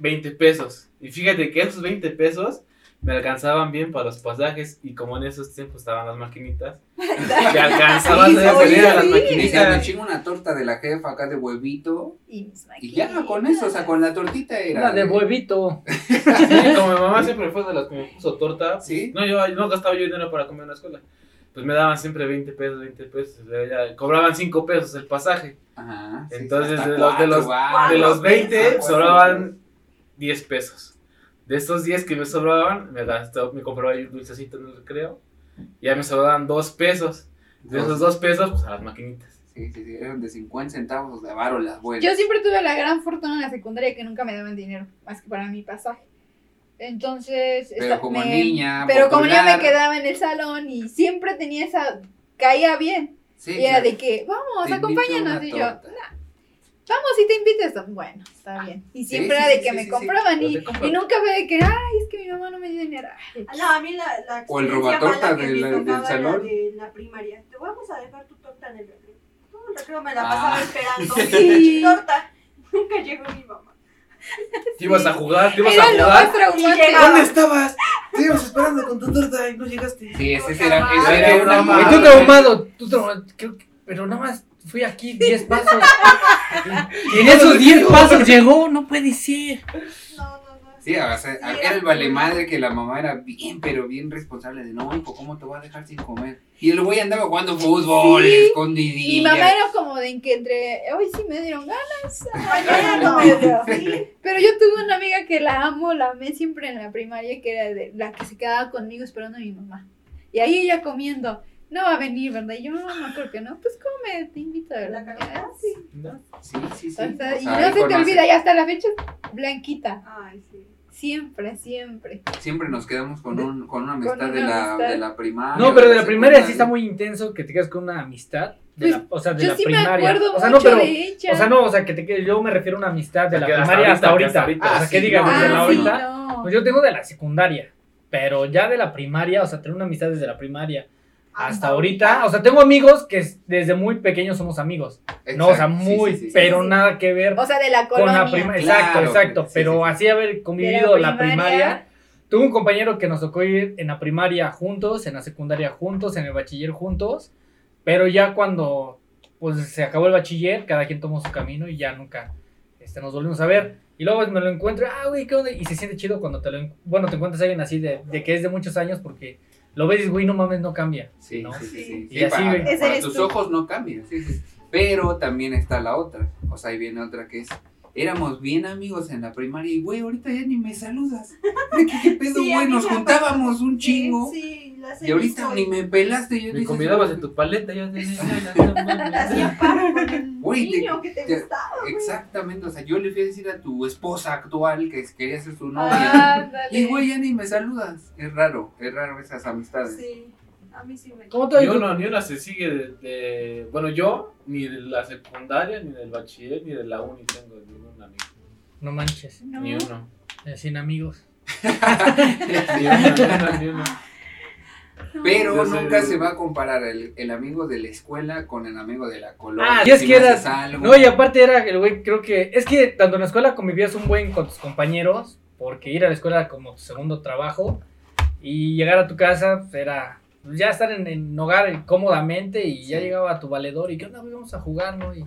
20 pesos. Y fíjate que esos 20 pesos me alcanzaban bien para los pasajes y como en esos tiempos estaban las maquinitas, me alcanzaban Sí, a salir a las. Dice, me maquinitas. chingo una torta de la jefa acá de huevito. Y, Y ya, con eso, o sea, con la tortita era. Una de huevito. Sí, como mi mamá siempre fue de las que me puso torta, Sí. no, yo no gastaba yo dinero para comer en la escuela. Pues me daban siempre 20 pesos, 20 pesos. o sea, ya cobraban 5 pesos el pasaje. Ajá. sí, Entonces, de los, de los, cuatro, de los 20 cuatro, sobraban 10 pesos. De estos 10 que me sobraban, me, gastaba, me compraba un dulcecito en el recreo. Y ya me sobraban 2 pesos. De esos 2 pesos, pues a las maquinitas. Sí, sí, sí, eran de 50 centavos de varo las buenas. Yo siempre tuve la gran fortuna en la secundaria que nunca me daban dinero, más que para mi pasaje. Entonces, Pero esta- como me- niña. pero como niña me popular, quedaba en el salón y siempre tenía esa, caía bien. sí, y era claro. de que, vamos, Te acompáñanos. Y yo. "Nah, vamos, si te invitas. Bueno, está bien. Y siempre sí, era de sí, que sí, me sí, sí. compraban y, y nunca fue de que, ay, es que mi mamá no me dio dinero. Ah, No, a mí la, la O el robatorta de la- del tocaba era salón. de la primaria. Te vamos a dejar tu torta en el recreo. Todo el recreo me la Ah. pasaba esperando. Sí. Torta. Nunca llegó mi mamá. Te ibas a jugar, te ibas Era a jugar. ¿Dónde estabas? Te ibas esperando con tu torta y no llegaste. Sí, ese era, era mala- Y tú traumado, tú traumado, creo que- pero nada más fui aquí 10 pasos. Y en esos 10 pasos llegó, no puede ser. No, no, no. Sí, o sea, Sí, era el vale madre que la mamá era bien, pero bien responsable de no, hijo, ¿cómo te voy a dejar sin comer? Y el güey andaba jugando fútbol, Sí. escondidilla. Mi mamá era como de que entre, hoy sí me dieron ganas, mañana no. no me dio. Sí. Pero yo tuve una amiga que la amo, la amé siempre en la primaria, que era de la que se quedaba conmigo esperando a mi mamá. Y ahí ella comiendo, no va a venir, ¿verdad? Y yo, no, no creo que no, pues come, te invito, ¿verdad? ¿La? Ah, sí. Sí, sí, sí. O sea, O y no se te olvida, y hasta la fecha es blanquita. Ay, sí. Siempre, siempre. Siempre nos quedamos con, un, con una amistad, Con de, la, amistad. de la primaria. No, pero de la primaria sí está muy intenso que te quedas con una amistad. De la, o sea, de yo la sí primaria. me acuerdo o sea, mucho no, pero. de ella. O sea, no, o sea, que te quedes- yo me refiero a una amistad de la hasta primaria hasta ahorita, hasta O sea, que Ah, digas sí, desde no, la Ah, sí, ahorita. no. Pues yo tengo de la secundaria. Pero ya de la primaria, o sea, tener una amistad desde la primaria hasta ahorita. O sea, tengo amigos que desde muy pequeños somos amigos. No, o sea, Exacto, muy, sí, sí, sí. pero sí. nada que ver O sea, de la con colonia. la primaria. Claro, Exacto, exacto. sí, pero sí, sí. así haber convivido la primaria. primaria. Tuve un compañero que nos tocó ir en la primaria juntos, en la secundaria juntos, en el bachiller juntos, pero ya cuando pues se acabó el bachiller, cada quien tomó su camino y ya nunca este, nos volvimos a ver. Y luego me lo encuentro, ah, güey, ¿qué onda? Y se siente chido cuando te lo, en- bueno, te encuentras a alguien así de, de que es de muchos años porque lo ves y güey, no mames, no cambia. Sí, ¿no? sí, sí, sí. Y Sí, así, para, para tus tú. ojos no cambia, sí, sí. Pero también está la otra. O sea, ahí viene otra que es. Éramos bien amigos en la primaria y, güey, ahorita ya ni me saludas. ¿Qué, qué pedo, güey? Nos ha juntábamos un chingo. Sí, sí, Y ahorita visto ni me pelaste. Yo Me dices, convidabas en tu paleta, yo decía, Las hacía paro con el Güey, te- niño que te te- gustaba. Exactamente, o sea, yo le fui a decir a tu esposa actual que quería ser su novia. Ah. Y güey, ya ni me saludas. Es raro, es raro esas amistades. Sí, a mí sí me ¿Cómo te Yo no, ni una se sigue de, de- Bueno, yo, ni de la secundaria, ni del bachiller, ni de la uni tengo ningún amigo. No manches, No. Ni uno. eh, sin amigos. Ni uno, ni uno, ni uno. Pero soy nunca se va a comparar el, el amigo de la escuela con el amigo de la colonia. Ah, y es Si que me era- haces algo. No, y aparte era el güey, creo que. Es que tanto en la escuela convivías un buen con tus compañeros, porque ir a la escuela era como tu segundo trabajo, y llegar a tu casa pues, era ya estar en, en hogar cómodamente, y ya llegaba tu valedor, y qué onda, vamos a jugar, ¿no? Y,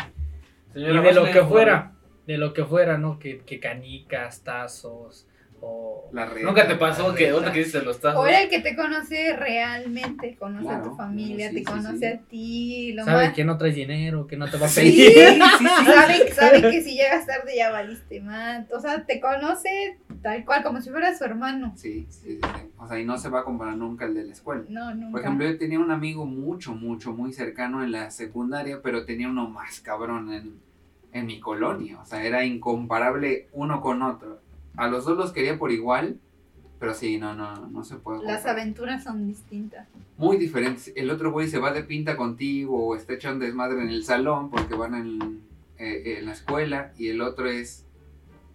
Señora, y de lo que fuera, de lo que fuera, ¿no? Que, que canicas, tazos, o. La Nunca te pasó la que otra que dices los tazos. O era el que te conoce realmente, conoce a Claro, tu familia, sí, te sí, conoce sí. a ti, lo Sabe más... que no traes dinero, que no te va a Sí, pedir. sabe, sabe que si llegas tarde ya valiste más. O sea, te conoce tal cual, como si fuera su hermano. Sí, sí, sí, sí. O sea, y no se va a comparar nunca el de la escuela. No, nunca. Por ejemplo, yo tenía un amigo mucho, mucho, muy cercano en la secundaria, pero tenía uno más cabrón en, en mi colonia. O sea, era incomparable uno con otro. A los dos los quería por igual, pero sí, no, no, no se puede. Las aventuras son distintas. Muy diferentes. El otro güey se va de pinta contigo o está echando desmadre en el salón porque van en, eh, en la escuela y el otro es,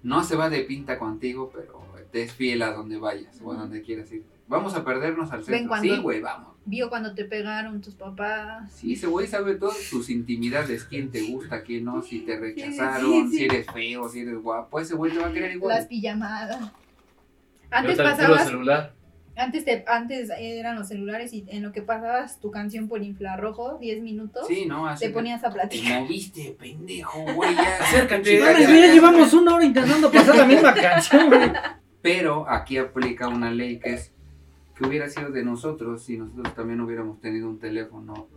no se va de pinta contigo, pero te es fiel a donde vayas o a donde quieras ir. Vamos a perdernos al centro. cuando- Sí, güey, vamos. Vio cuando te pegaron tus papás. Sí, ese güey sabe todas tus intimidades, quién te gusta, quién no, si te rechazaron, sí, sí. si eres feo, si eres guapo, ese güey te va a querer igual. Las pijamadas. Antes pasabas, celular. Antes, te, antes eran los celulares y en lo que pasabas tu canción por infrarrojo, 10 minutos, Sí, ¿no? Así te ponías a Te platicar. moviste, pendejo, güey. ya. Acércate. Ya ya, llevamos una hora intentando pasar la misma canción, güey. Pero aquí aplica una ley que es que hubiera sido de nosotros si nosotros también hubiéramos tenido un teléfono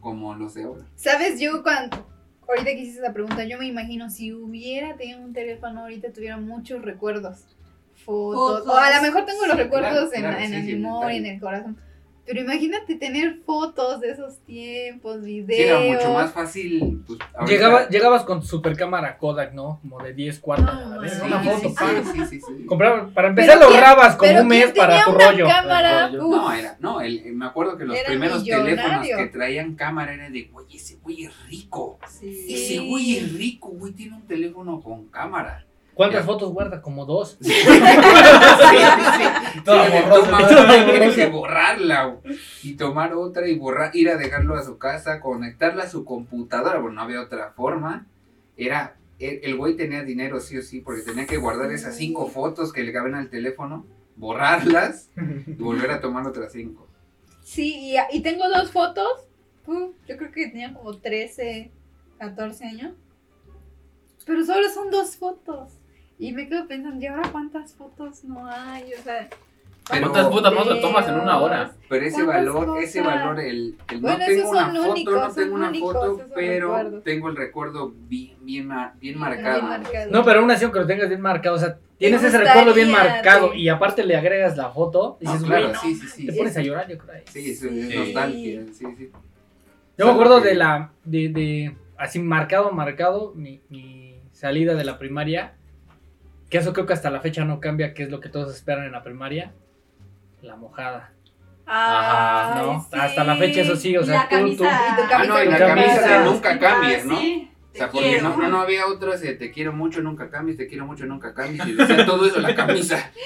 como los de ahora. ¿Sabes? Yo cuando, ahorita que hiciste esa pregunta, yo me imagino si hubiera tenido un teléfono ahorita tuviera muchos recuerdos. Fotos. Fotos. O a lo mejor tengo los recuerdos claro, en, claro, en sí, la sí, en memoria, en el corazón. Pero imagínate tener fotos de esos tiempos, Sí, videos. era mucho más fácil. Pues, Llegaba, llegabas con tu super cámara Kodak, ¿no? Como de 10 cuartos. No, sí, una sí, foto, sí, pa. sí, sí, sí. Compraba- para empezar lo grabas como un mes ¿quién para tu una rollo. cámara? Rollo. Uf, No, era, no, el- me acuerdo que los Era primeros teléfonos que traían cámara era de, güey, ese güey es rico. Sí. Ese güey es rico, güey, tiene un teléfono con cámara. ¿Cuántas fotos guarda? Como dos. Sí, sí, sí. Toda borrosa. que borrarla y tomar otra y borrar, ir a dejarlo a su casa, conectarla a su computadora, bueno, no había otra forma. Era, el el güey tenía dinero sí o sí, porque tenía que guardar esas cinco fotos que le caben al teléfono, borrarlas y volver a tomar otras cinco. Sí, y, y tengo dos fotos. Uf, yo creo que tenía como 13, 14 años. Pero solo son dos fotos. Y me quedo pensando, ¿y ahora cuántas fotos no hay? O sea, Pero- ¿Cuántas fotos más lo tomas en una hora? Pero ese ¿Cuántas valor, ese cosas? valor, el, el Bueno, no tengo una foto, únicos, no tengo una únicos foto, pero recuerdos. tengo el recuerdo bien, bien, bien bien marcado. marcado. No, pero aún así, aunque lo tengas bien marcado, o sea, tienes ese recuerdo bien marcado sí. y aparte le agregas la foto, No, dices, claro, güey, no, sí, sí, sí. te pones a llorar, yo creo. Sí, es, es Sí. nostalgia, sí, sí. Yo me acuerdo de la, de, de, así marcado, marcado, mi, mi salida de la primaria, que eso creo que hasta la fecha no cambia, que es lo que todos esperan en la primaria, la mojada, Ay, ¿no? sí. Hasta la fecha eso sí, o Y sea, la tú, tú- camisa. Y tu Ah, no, y la camisa camisa. de nunca cambies, ¿no? Sí, O te sea, porque no, no, no había otras de te quiero mucho, nunca cambies, te quiero mucho, nunca cambies, y decía todo eso en la camisa.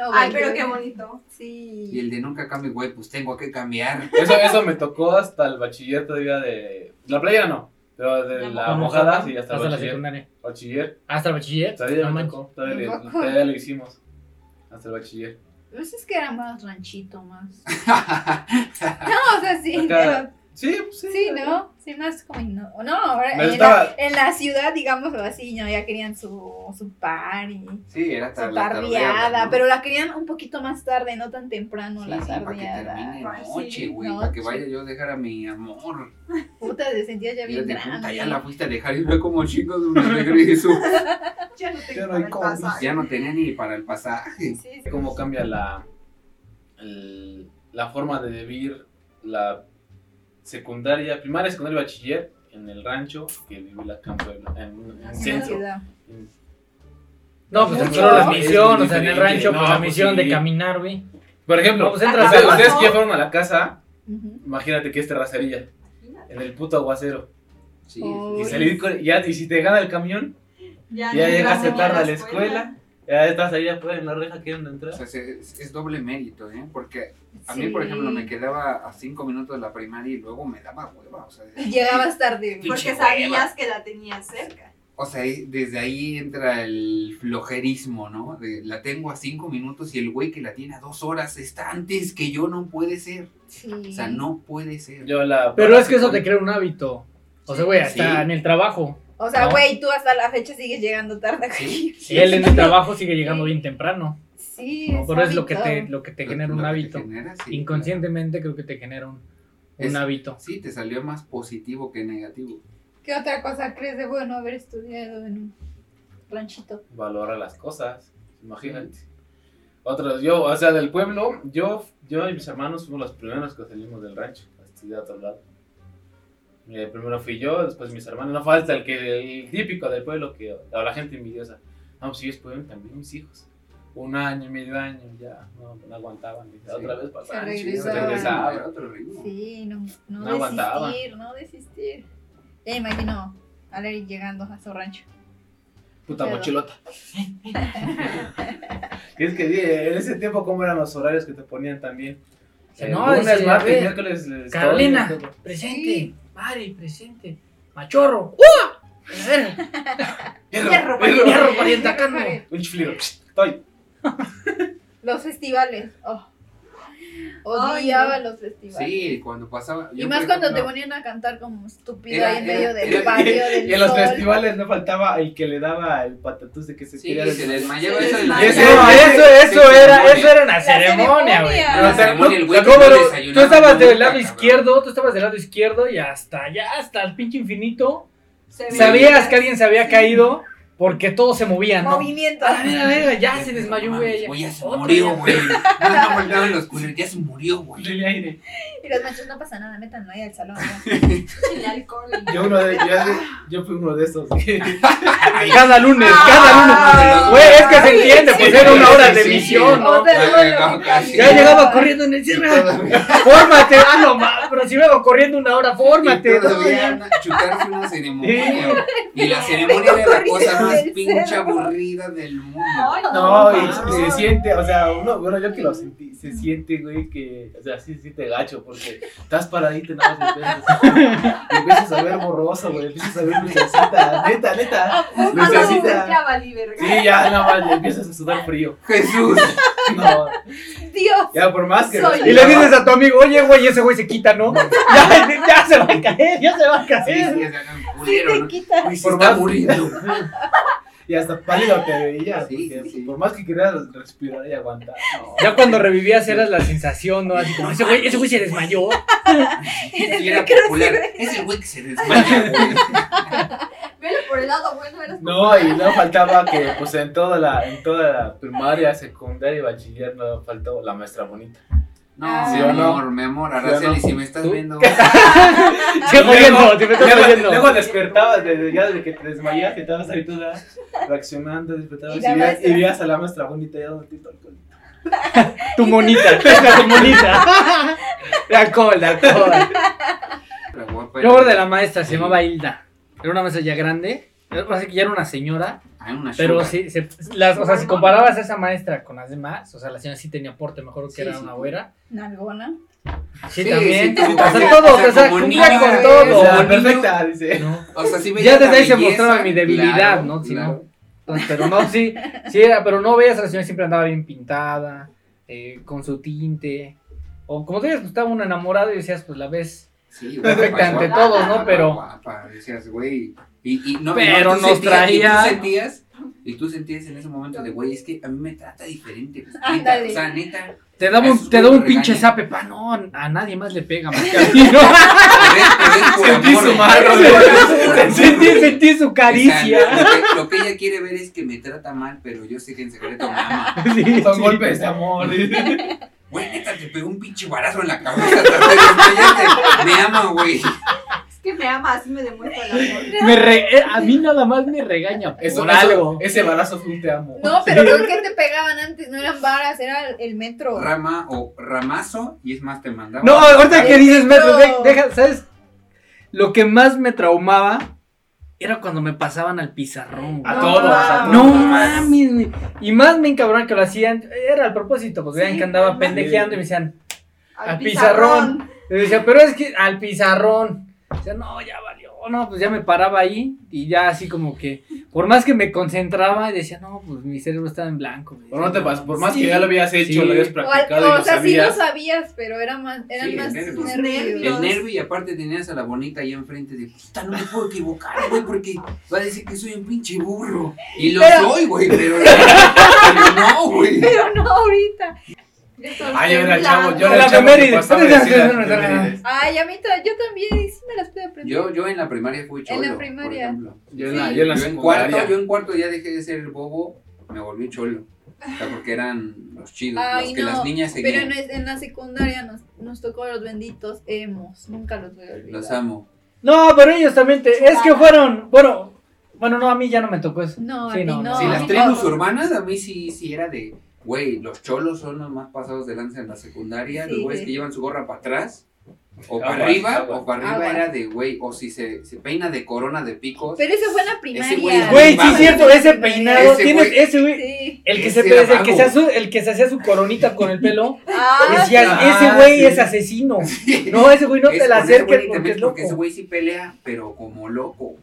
No, Ay, pero qué bonito. Y Sí. el de nunca cambies, güey, pues tengo que cambiar. Eso, eso me tocó hasta el bachiller todavía de. La playera no, pero de La la mojada, sí, hasta, hasta el la bachiller. secundaria. Bachiller. Hasta el bachiller. Todavía no tocó, todavía, le- Tampoco. todavía lo hicimos. Hasta el bachiller. Pues es que era más ranchito, más. No, o sea, sí, Acá- pero Sí, pues sí. Sí, ¿no? Sí, más como... No, no ahora en, estaba- la, en la ciudad, digámoslo así, ¿no? Ya querían su, su party, Sí, era su tar- la tardeada, tardeada, ¿no? pero la querían un poquito más tarde, no tan temprano Sí, la sí, para que termine tardeada. Ay, noche, sí, güey, para que vaya yo a dejar a mi amor. Puta, te sentías ya bien de puta, grande. ya la fuiste a dejar y ve como chico de un regreso. Ya no no hay para el pasaje. Ya no tenía ni para el pasaje. Sí, sí. Cómo cambia la, el- la forma de vivir la secundaria, primaria, secundaria y bachiller en el rancho que viví acá en Puebla, en, en En la centro. ciudad. En- No, pues Mucho. solo la misión, o sea, en el rancho, No, pues la pues misión sí. de caminar, güey. Por ejemplo, No, pues entras ustedes, a- ustedes que ya fueron a la casa, imagínate que es terracería, en el puto aguacero. Sí, Oh. Y salir con- ya, y si te gana el camión, Ya, ya llegaste tarde a la escuela, ya estás ahí afuera en la reja queriendo O entrar. sea, se- es, es doble mérito, ¿eh? Porque a mí, Sí. por ejemplo, me quedaba a cinco minutos de la primaria y luego me daba hueva. O sea, Llegabas tarde. Porque sabías que la tenías cerca. o sea, desde ahí entra el flojerismo, ¿no? De, la tengo a cinco minutos y el güey que la tiene a dos horas está antes que yo, no puede ser. Sí. O sea, no puede ser. Yo la Pero es que eso te crea un hábito. O sea, güey, hasta Sí. en el trabajo. O sea, No. güey, tú hasta la fecha sigues llegando tarde. Sí, sí, Él en sí. el trabajo sigue llegando bien temprano. Sí, ¿no? es Pero es lo que te, lo que te genera lo un hábito. genera, sí, Inconscientemente creo que te genera un, un Es- hábito. Sí, te salió más positivo que negativo. ¿Qué otra cosa crees de bueno haber estudiado en un ranchito? valora las cosas, imagínate. Otros, yo, o sea, del pueblo, yo, yo y mis hermanos fuimos los primeros que salimos del rancho a estudiar a otro lado. Eh, primero fui yo, después mis hermanos. No falta el que el típico del pueblo que o la gente envidiosa. No, pues ellos pueden también mis hijos. Un año, medio año, ya, no, no aguantaban. Sí. Otra vez rancho, y regresaban. otro ritmo. Sí, no, no, No desistir, no desistir. Ya imagino a Larry llegando a su rancho. Puta Pero- mochilota. Y es que en ese tiempo, ¿cómo eran los horarios que te ponían también? Eh, no, lunes, a martes, miércoles. Carolina, presente. Sí. Mari, presente. Machorro. ¡Ua! A ver, Hierro, Hierro, hierro. hierro pariente acá, no. Un chiflido. Estoy. Los festivales. Oh, Odiaba Ay, los festivales. Sí, cuando pasaba. Y más cuando te ponían a cantar como estúpido Era- ahí en era- medio del era- patio del Y en los festivales no faltaba el que le daba el patatús de que se Sí, se desmayaba eso. Eso, Eso- eso, eso sí, era, eso era una ceremonia, güey. Tú estabas del lado cabrón. izquierdo, tú estabas del lado izquierdo y hasta allá, hasta el pinche infinito. Sabías que alguien se había caído porque todo se movía, ¿no? Movimiento. A ver, a ver, ya se desmayó, güey. Güey, ya se murió, güey. No, los ya se murió, güey. Aire. Y los machos, no pasa nada, métanlo ahí al salón. El alcohol. Yo, uno de, yo, yo fui uno de esos. Cada lunes, cada lunes. Güey, es que se entiende, pues era una hora de emisión, ¿no? Ya llegaba corriendo en el cierre. Fórmate, ah, no más, pero si vengo corriendo una hora, fórmate. Y todavía una- chutarse una ceremonia. Y la ceremonia era la cosa más pinche aburrida del mundo. No, y se siente, o sea, uno, bueno, yo que lo sentí, se siente, güey, que, o sea, sí se siente gacho, porque estás paradito y nada más empiezas, y empiezas a ver borroso, güey, empiezas a ver lucecita, neta, neta, lucecita. Sí, ya nada más le empiezas a sudar frío. Jesús. No, Dios. ya por más que Soy Y le dices a tu amigo, oye, güey, ese güey se quita, ¿no? Ya, ya se va a caer, ya se va a caer. sí, ¿no? quita. Se Por está más- muriendo. Y hasta pálido te veía, Sí, porque sí, sí. por más que quieras respirar y aguantar. No. Ya cuando revivías eras la sensación, ¿no? Así como, ese güey, ese güey se desmayó. Y era popular. sí. Es el güey que se desmaya, güey. Velo por el lado bueno, No, y no faltaba que, pues en toda la, en toda la primaria, secundaria y bachiller no faltó la maestra bonita. No, ¿Sí o no? amor, mi amor, ¿Sí Araceli, no? si me estás ¿Tú? viendo. Sí, oyendo, si me estás luego, oyendo. luego despertabas, desde, ya desde que te desmayas, que estabas ahí toda reaccionando, despertabas Y y, la veías, maestra. y veías a la maestra bonita ya dando alcohol. Tu monita, tu monita. De alcohol, de alcohol. Pero guapa, Luego de la maestra se llamaba Hilda. Era una maestra ya grande. Ya era una señora. Una Pero se- las, o sea, si comparabas a esa maestra con las demás, o sea, la señora sí tenía porte mejor que Sí, era sí. una güera. Nalgona. Sí, Sí, también. sí, o sea, todo, o sea, o sea, como cumplía con todo. Perfecta, dice. No. O sea, sí Ya desde ahí se mostraba mi debilidad, claro, ¿no? Si claro. no. Entonces, pero no, sí, sí era, pero no veías a la señora siempre andaba bien pintada, eh, con su tinte. O como te dices, pues, estaba uno enamorado y decías, pues la ves. Sí, Perfecta ante todos, ¿no? Pero- Guapa, decías, güey. Y, y no, Pero no, nos sentías- traía- Y tú sentías, y tú sentías en ese momento de, güey, es que a mí me trata diferente. pues, neta, o sea, neta. Te Esos un, te pinche zape, pa, no, a nadie más le pega más que a mí, Sentí su mano, sentí, sentí su O sea, caricia. lo, que, lo que ella quiere ver es que me trata mal, pero yo sé que en secreto me ama. Sí, Son sí. golpes de amor. Güey, neta, te pegó un pinche barazo en la cabeza. Me ama, güey. Que me ama, así me demuestra el amor. Me re- eh, a mí nada más me regaña por Eso, algo. ese balazo fue un te amo. No, pero ¿por qué te pegaban antes? No eran varas, era el metro. Rama o ramazo, y es más, te mandaba. No, ahorita que dices metro, de- deja, ¿sabes? Lo que más me traumaba era cuando me pasaban al pizarrón. güey. A No, todos, a todos. No mames, güey. Y más me encabronan que lo hacían. Era al propósito, pues vean Sí, que andaba pendejeando y me decían, Al, Al pizarrón. y decía, pero es que al pizarrón. Decía, no, ya valió. No, pues ya me paraba ahí y ya así como que, por más que me concentraba, decía, no, pues mi cerebro estaba en blanco. güey. Por, no te pas- por más Sí. que ya lo habías hecho, Sí. lo habías O, practicado al- y o lo sea, sí lo sabías. sabías, pero era más, eran Sí, más nervios. nervios. El nervio y aparte tenías a la bonita ahí enfrente de puta, no me puedo equivocar, güey, porque va a decir que soy un pinche burro. Y lo Pero- soy, güey, pero, pero no, güey. Pero no ahorita. Ay, yo era chavo, yo La era de chavo que pasaba Pero. Ay, a mí yo también, sí me las pude aprender. Yo, yo en la primaria fui cholo. En la primaria. Yo en la, Sí. yo en la Yo en cuarto, secundaria. yo en cuarto ya dejé de ser bobo, me volví cholo. O sea, porque eran los chidos, Ay, los que no, las niñas Pero seguían. en, en la secundaria nos, nos tocó los benditos emos. Nunca los voy a olvidar. Los amo. No, pero ellos también, te- es que fueron, bueno, bueno, no, a mí ya no me tocó eso. No, a Sí, ti no, no. no. Sí, las tribus urbanas a mí sí, sí era de, güey, los cholos son los más pasados de lanza en la secundaria, los Sí. güeyes que llevan su gorra para atrás, o para arriba, aguas. o para arriba Aguas. era de, güey, o si se, se peina de corona de picos. Pero eso fue en la primaria. güey sí es cierto, ese peinado, Ese tienes ese güey, Sí. el que Ese se el que se, hace- el que se hacía su coronita con el pelo, Ah, decías, Ah, ese güey sí. es asesino. No, ese güey no Es te la acerques porque es loco. Porque ese güey sí pelea, pero como loco.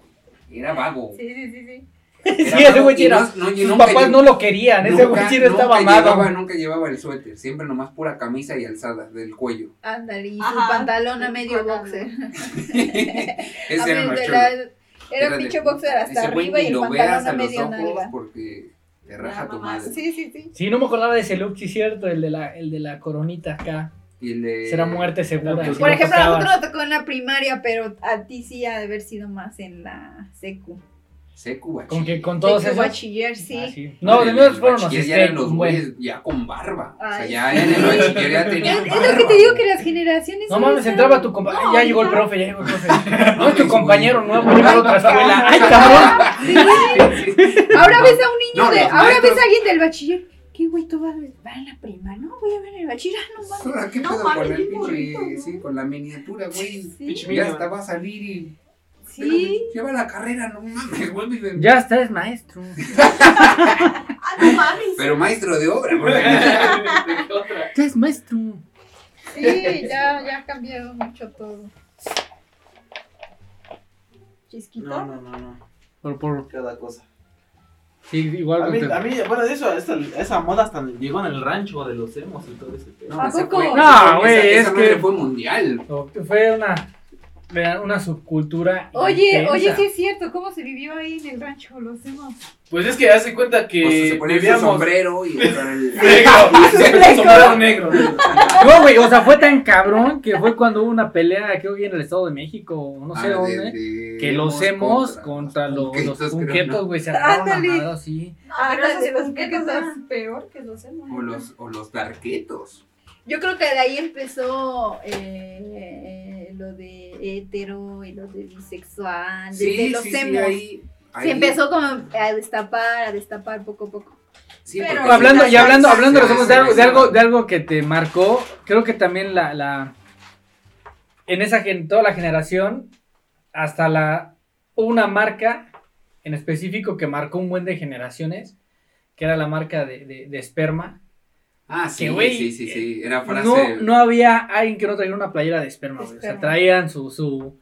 Era vago. sí, sí, sí, sí. Sí, ese güey era- no- Sus nunca papás no lo querían, ese güey sí estaba llevaba, nunca llevaba el suéter, siempre nomás pura camisa y alzada del cuello. Ándale, y su pantalón a medio boxer. Ese A era un pinche boxer hasta arriba y el pantalón a medio nalga. porque te raja tu madre. Sí, sí, sí. Sí, no me acordaba de ese look, sí, cierto, el de la, el de la coronita acá. Y el de- Será muerte segura. Por si Por lo ejemplo, a nosotros nos tocó en la primaria, pero a ti sí ha de haber sido más en la secu. Secu, bachiller. Con que con todos Secu esos. bachiller, sí. Ah, sí. No, de menos fueron los bachiller ya eran los güeyes ya con barba. o sea, Ay, ya sí. en el bachiller ya Es, tenían es lo que te digo que las generaciones. No mames, entraba tu compañero. No, ya llegó el profe, ya llegó el profe. No, es tu compañero nuevo, llegó a otra escuela. ¡Ay, cabrón! Ahora ves a un niño No, de. Ahora ves maestros- a alguien del bachiller. ¿Qué güey, tú vas, vas en la prima? No, voy a ver el bachiller. Ah, no mames. ¿Qué No pedo mames, con el pinche, sí, con la miniatura, güey? Sí, Pinche Ya hasta va a salir y... Pero sí. lleva la carrera, no mames, Ya está, es maestro. Ah, no mames. Pero maestro de obra, porque... Ya es maestro. Sí, ya, ya ha cambiado mucho todo. Chisquito. No, no, no, no. Por, por, Cada cosa. sí, igual. A mí, con- a mí, bueno, de eso, esa, esa moda hasta llegó en el rancho de los emos y todo ese pedo. No, ¿A esa poco? fue- No, esa- güey, esa- es esa que- fue mundial. Fue una, una- una subcultura. Oye, intensa. oye, sí es cierto, ¿cómo se vivió ahí en el rancho? Lo hacemos. Pues es que hace cuenta que O sea, se ponía su sombrero y negro, un sombrero negro. No, güey, o sea, fue tan cabrón que fue cuando hubo una pelea, creo que en el Estado de México, o no sé Ah, de- dónde. de Que los hemos contra los, los punquetos, punquetos, ¿no? güey, se agarraron a Ándale. madrazos, sí. No, pero esos Ándale, los punquetos es peor que los hemos. O los, o los darquetos. Yo creo que de ahí empezó eh, lo de hetero y lo de bisexual, desde los emos. ahí, ahí- Se empezó como a destapar, a destapar poco a poco. Sí, pero- hablando, sí, y hablando, sí, hablando de, sí, los emos, sí, de algo, sí, de sí. algo, de algo que te marcó, creo que también la, la en esa gen- toda la generación, hasta la una marca en específico que marcó un buen de generaciones, que era la marca de, de- de esperma. Ah, sí, que, sí, sí, sí. Era frase. No, no había alguien que no trajera una playera de esperma, güey. O sea, traían su, su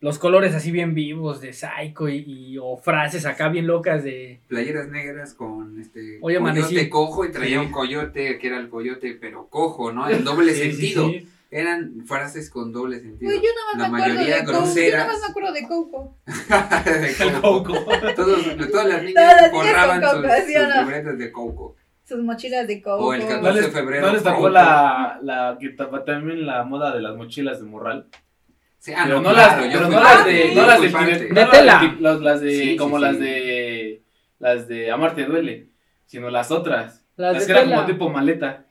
los colores así bien vivos de psycho y, y- o frases acá bien locas de Playeras negras con este Oye, coyote cojo y traía Sí. un coyote que era el coyote, pero cojo, ¿no? En doble Sí, sentido. sí. Eran frases con doble sentido. Güey, yo nada La me acuerdo mayoría de Coco. Yo groseras. nada más me acuerdo de Coco. De coco. Todos, todas las niñas Todas las niñas forraban con sus, coco, ¿sí o sus no? libretas de coco. Sus mochilas de Coco. O el ¿No 14 les, de febrero. ¿No les tocó la, la que también la moda de las mochilas de morral? Sí, ah, pero no, no, claro, las, yo pero no las de, yo no las de, no las tela. de- las, las de, Sí, como sí. las de, las de Amarte duele, sino las otras, Las las, de que eran como tipo maleta.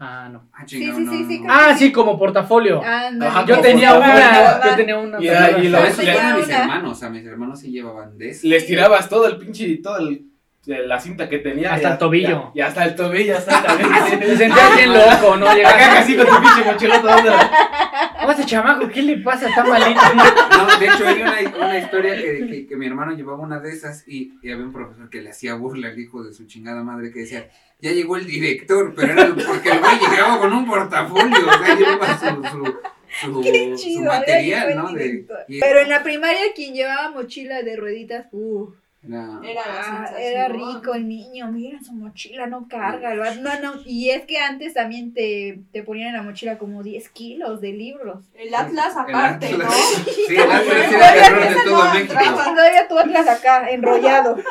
Ah, no. Ah, Sí, sí, no, sí, no, sí, Ah, sí, como portafolio. Ajá, Yo como tenía portafolio. una, yo tenía una. Y y No, lo- tenía a mis una. hermanos, a mis hermanos sí llevaban de eso. Les tirabas todo el pinche, todo el, la cinta que tenía. Hasta el tobillo. Y hasta el tobillo, hasta Te también. sentías bien loco, ¿no? Acá Llegas casi con tu pinche mochilota. ¿dónde la- ¿Cómo este chamaco? ¿Qué le pasa? Está malito. No, de hecho hay una, una historia que, que, que mi hermano llevaba una de esas y, y había un profesor que le hacía burla al hijo de su chingada madre que decía, ya llegó el director, pero era porque el güey llegaba con un portafolio, o sea, llevaba su, su, su, Qué su chido, material, ¿no? el De, Pero en la primaria quien llevaba mochila de rueditas, uh, era- ah, era rico el niño, mira su mochila, no carga, el no, no, y es que antes también te, te ponían en la mochila como 10 kilos de libros. El Atlas el aparte, Atlas. ¿no? Sí, el Atlas el bueno, terror de esa todo no, México. Y todavía tu atlas acá, enrollado.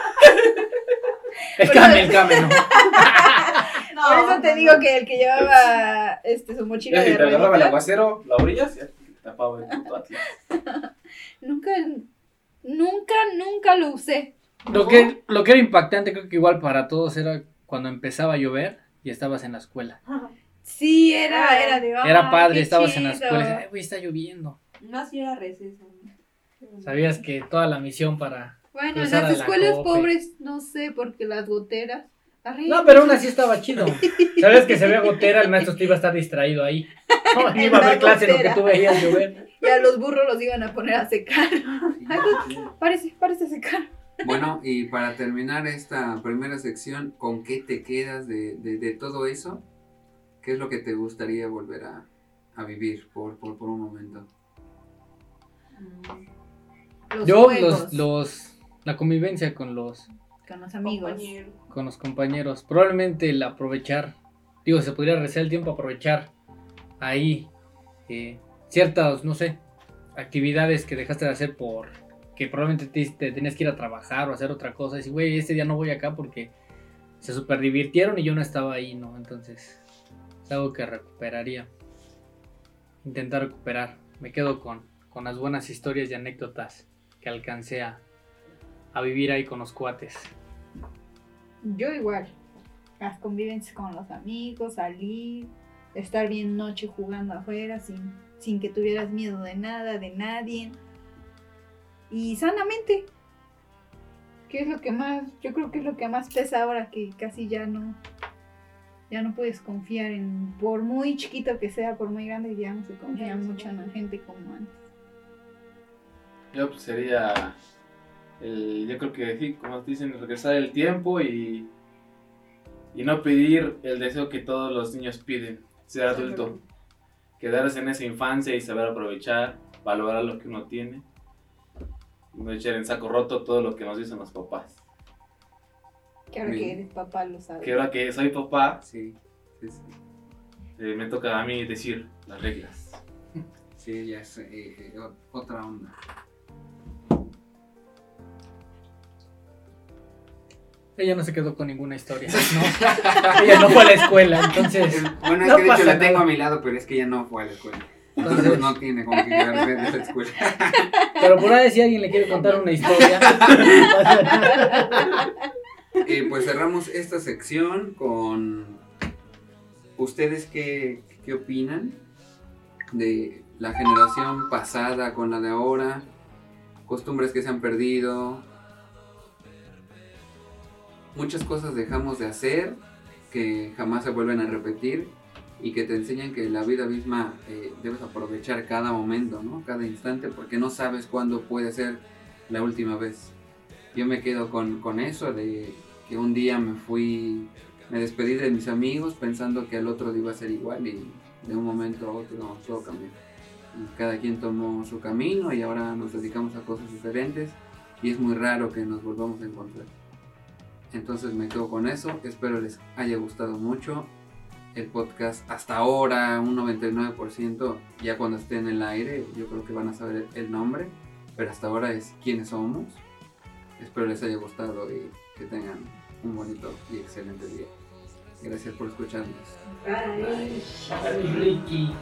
El came, el came, ¿no? Por eso te no, digo no. que el que llevaba este, su mochila Ya de te agarraba el aguacero, la abrías y tapaba el puto Atlas. nunca, nunca, nunca lo usé. Lo que, lo que era impactante, creo que igual para todos, era cuando empezaba a llover y estabas en la escuela. Sí, era, era de Era "Ay, padre, qué estabas en la chido". escuela y decías, "Ay, güey, está lloviendo. No, sí era receso. Sabías que toda la misión para. Bueno, en cruzar a las la escuelas Cope. pobres, no sé, porque las goteras. arriba. No, pero aún así estaba chido. Sabías que se veía gotera, el maestro te iba a estar distraído ahí. No, ni iba a la haber clase en lo que gotera. tú veías llover. Y a los burros los iban a poner a secar. Ay, Parece, parece secar. Bueno, y para terminar esta primera sección, ¿con qué te quedas de, de, de todo eso? ¿Qué es lo que te gustaría volver a, a vivir por, por, por un momento? Los Yo, los, los. La convivencia con los. Con los amigos. Compañero. con los compañeros. Probablemente el aprovechar, digo, se podría rezar el tiempo, aprovechar ahí eh, ciertas, no sé, actividades que dejaste de hacer por que probablemente te, te tenías que ir a trabajar o hacer otra cosa. Y decir, güey, este día no voy acá porque se super divirtieron y yo no estaba ahí, ¿no? Entonces, es algo que recuperaría. Intentar recuperar. Me quedo con, con las buenas historias y anécdotas que alcancé a, a vivir ahí con los cuates. Yo igual. Las convivencias con los amigos, salir, estar bien noche jugando afuera sin, sin que tuvieras miedo de nada, de nadie. Y sanamente. Que es lo que más, yo creo que es lo que más pesa ahora que casi ya no, ya no puedes confiar en, por muy chiquito que sea, por muy grande, ya no se confía mucho en la gente como antes. Yo pues sería el, yo creo que sí, como te dicen, regresar el tiempo y, y no pedir el deseo que todos los niños piden, ser adulto. Quedarse en esa infancia y saber aprovechar, valorar lo que uno tiene. No echar en saco roto todo lo que nos dicen los papás. Que ahora que eres papá lo sabes. Que ahora que soy papá, Sí, sí, sí. eh, me toca a mí decir las reglas. Sí, ya es eh, eh, otra onda. Ella no se quedó con ninguna historia, ¿no? Ella no fue a la escuela, entonces... Es- Bueno, es No que de hecho la tengo a mi lado, pero es que ella no fue a la escuela. Entonces no tiene con qué quedarse de la escuela. Pero por ahí si alguien le quiere contar una historia. Eh, pues cerramos esta sección con ustedes qué, qué opinan de la generación pasada con la de ahora, costumbres que se han perdido, muchas cosas dejamos de hacer que jamás se vuelven a repetir y que te enseñan que la vida misma eh, debes aprovechar cada momento, ¿no? cada instante, porque no sabes cuándo puede ser la última vez. Yo me quedo con, con eso de que un día me fui, me despedí de mis amigos pensando que el otro día iba a ser igual y de un momento a otro todo cambió. Cada quien tomó su camino y ahora nos dedicamos a cosas diferentes y es muy raro que nos volvamos a encontrar. Entonces me quedo con eso, espero les haya gustado mucho el podcast hasta ahora, un 99%, ya cuando esté en el aire, yo creo que van a saber el nombre, pero hasta ahora es quiénes somos. Espero les haya gustado y que tengan un bonito y excelente día. Gracias por escucharnos. Bye. Ricky.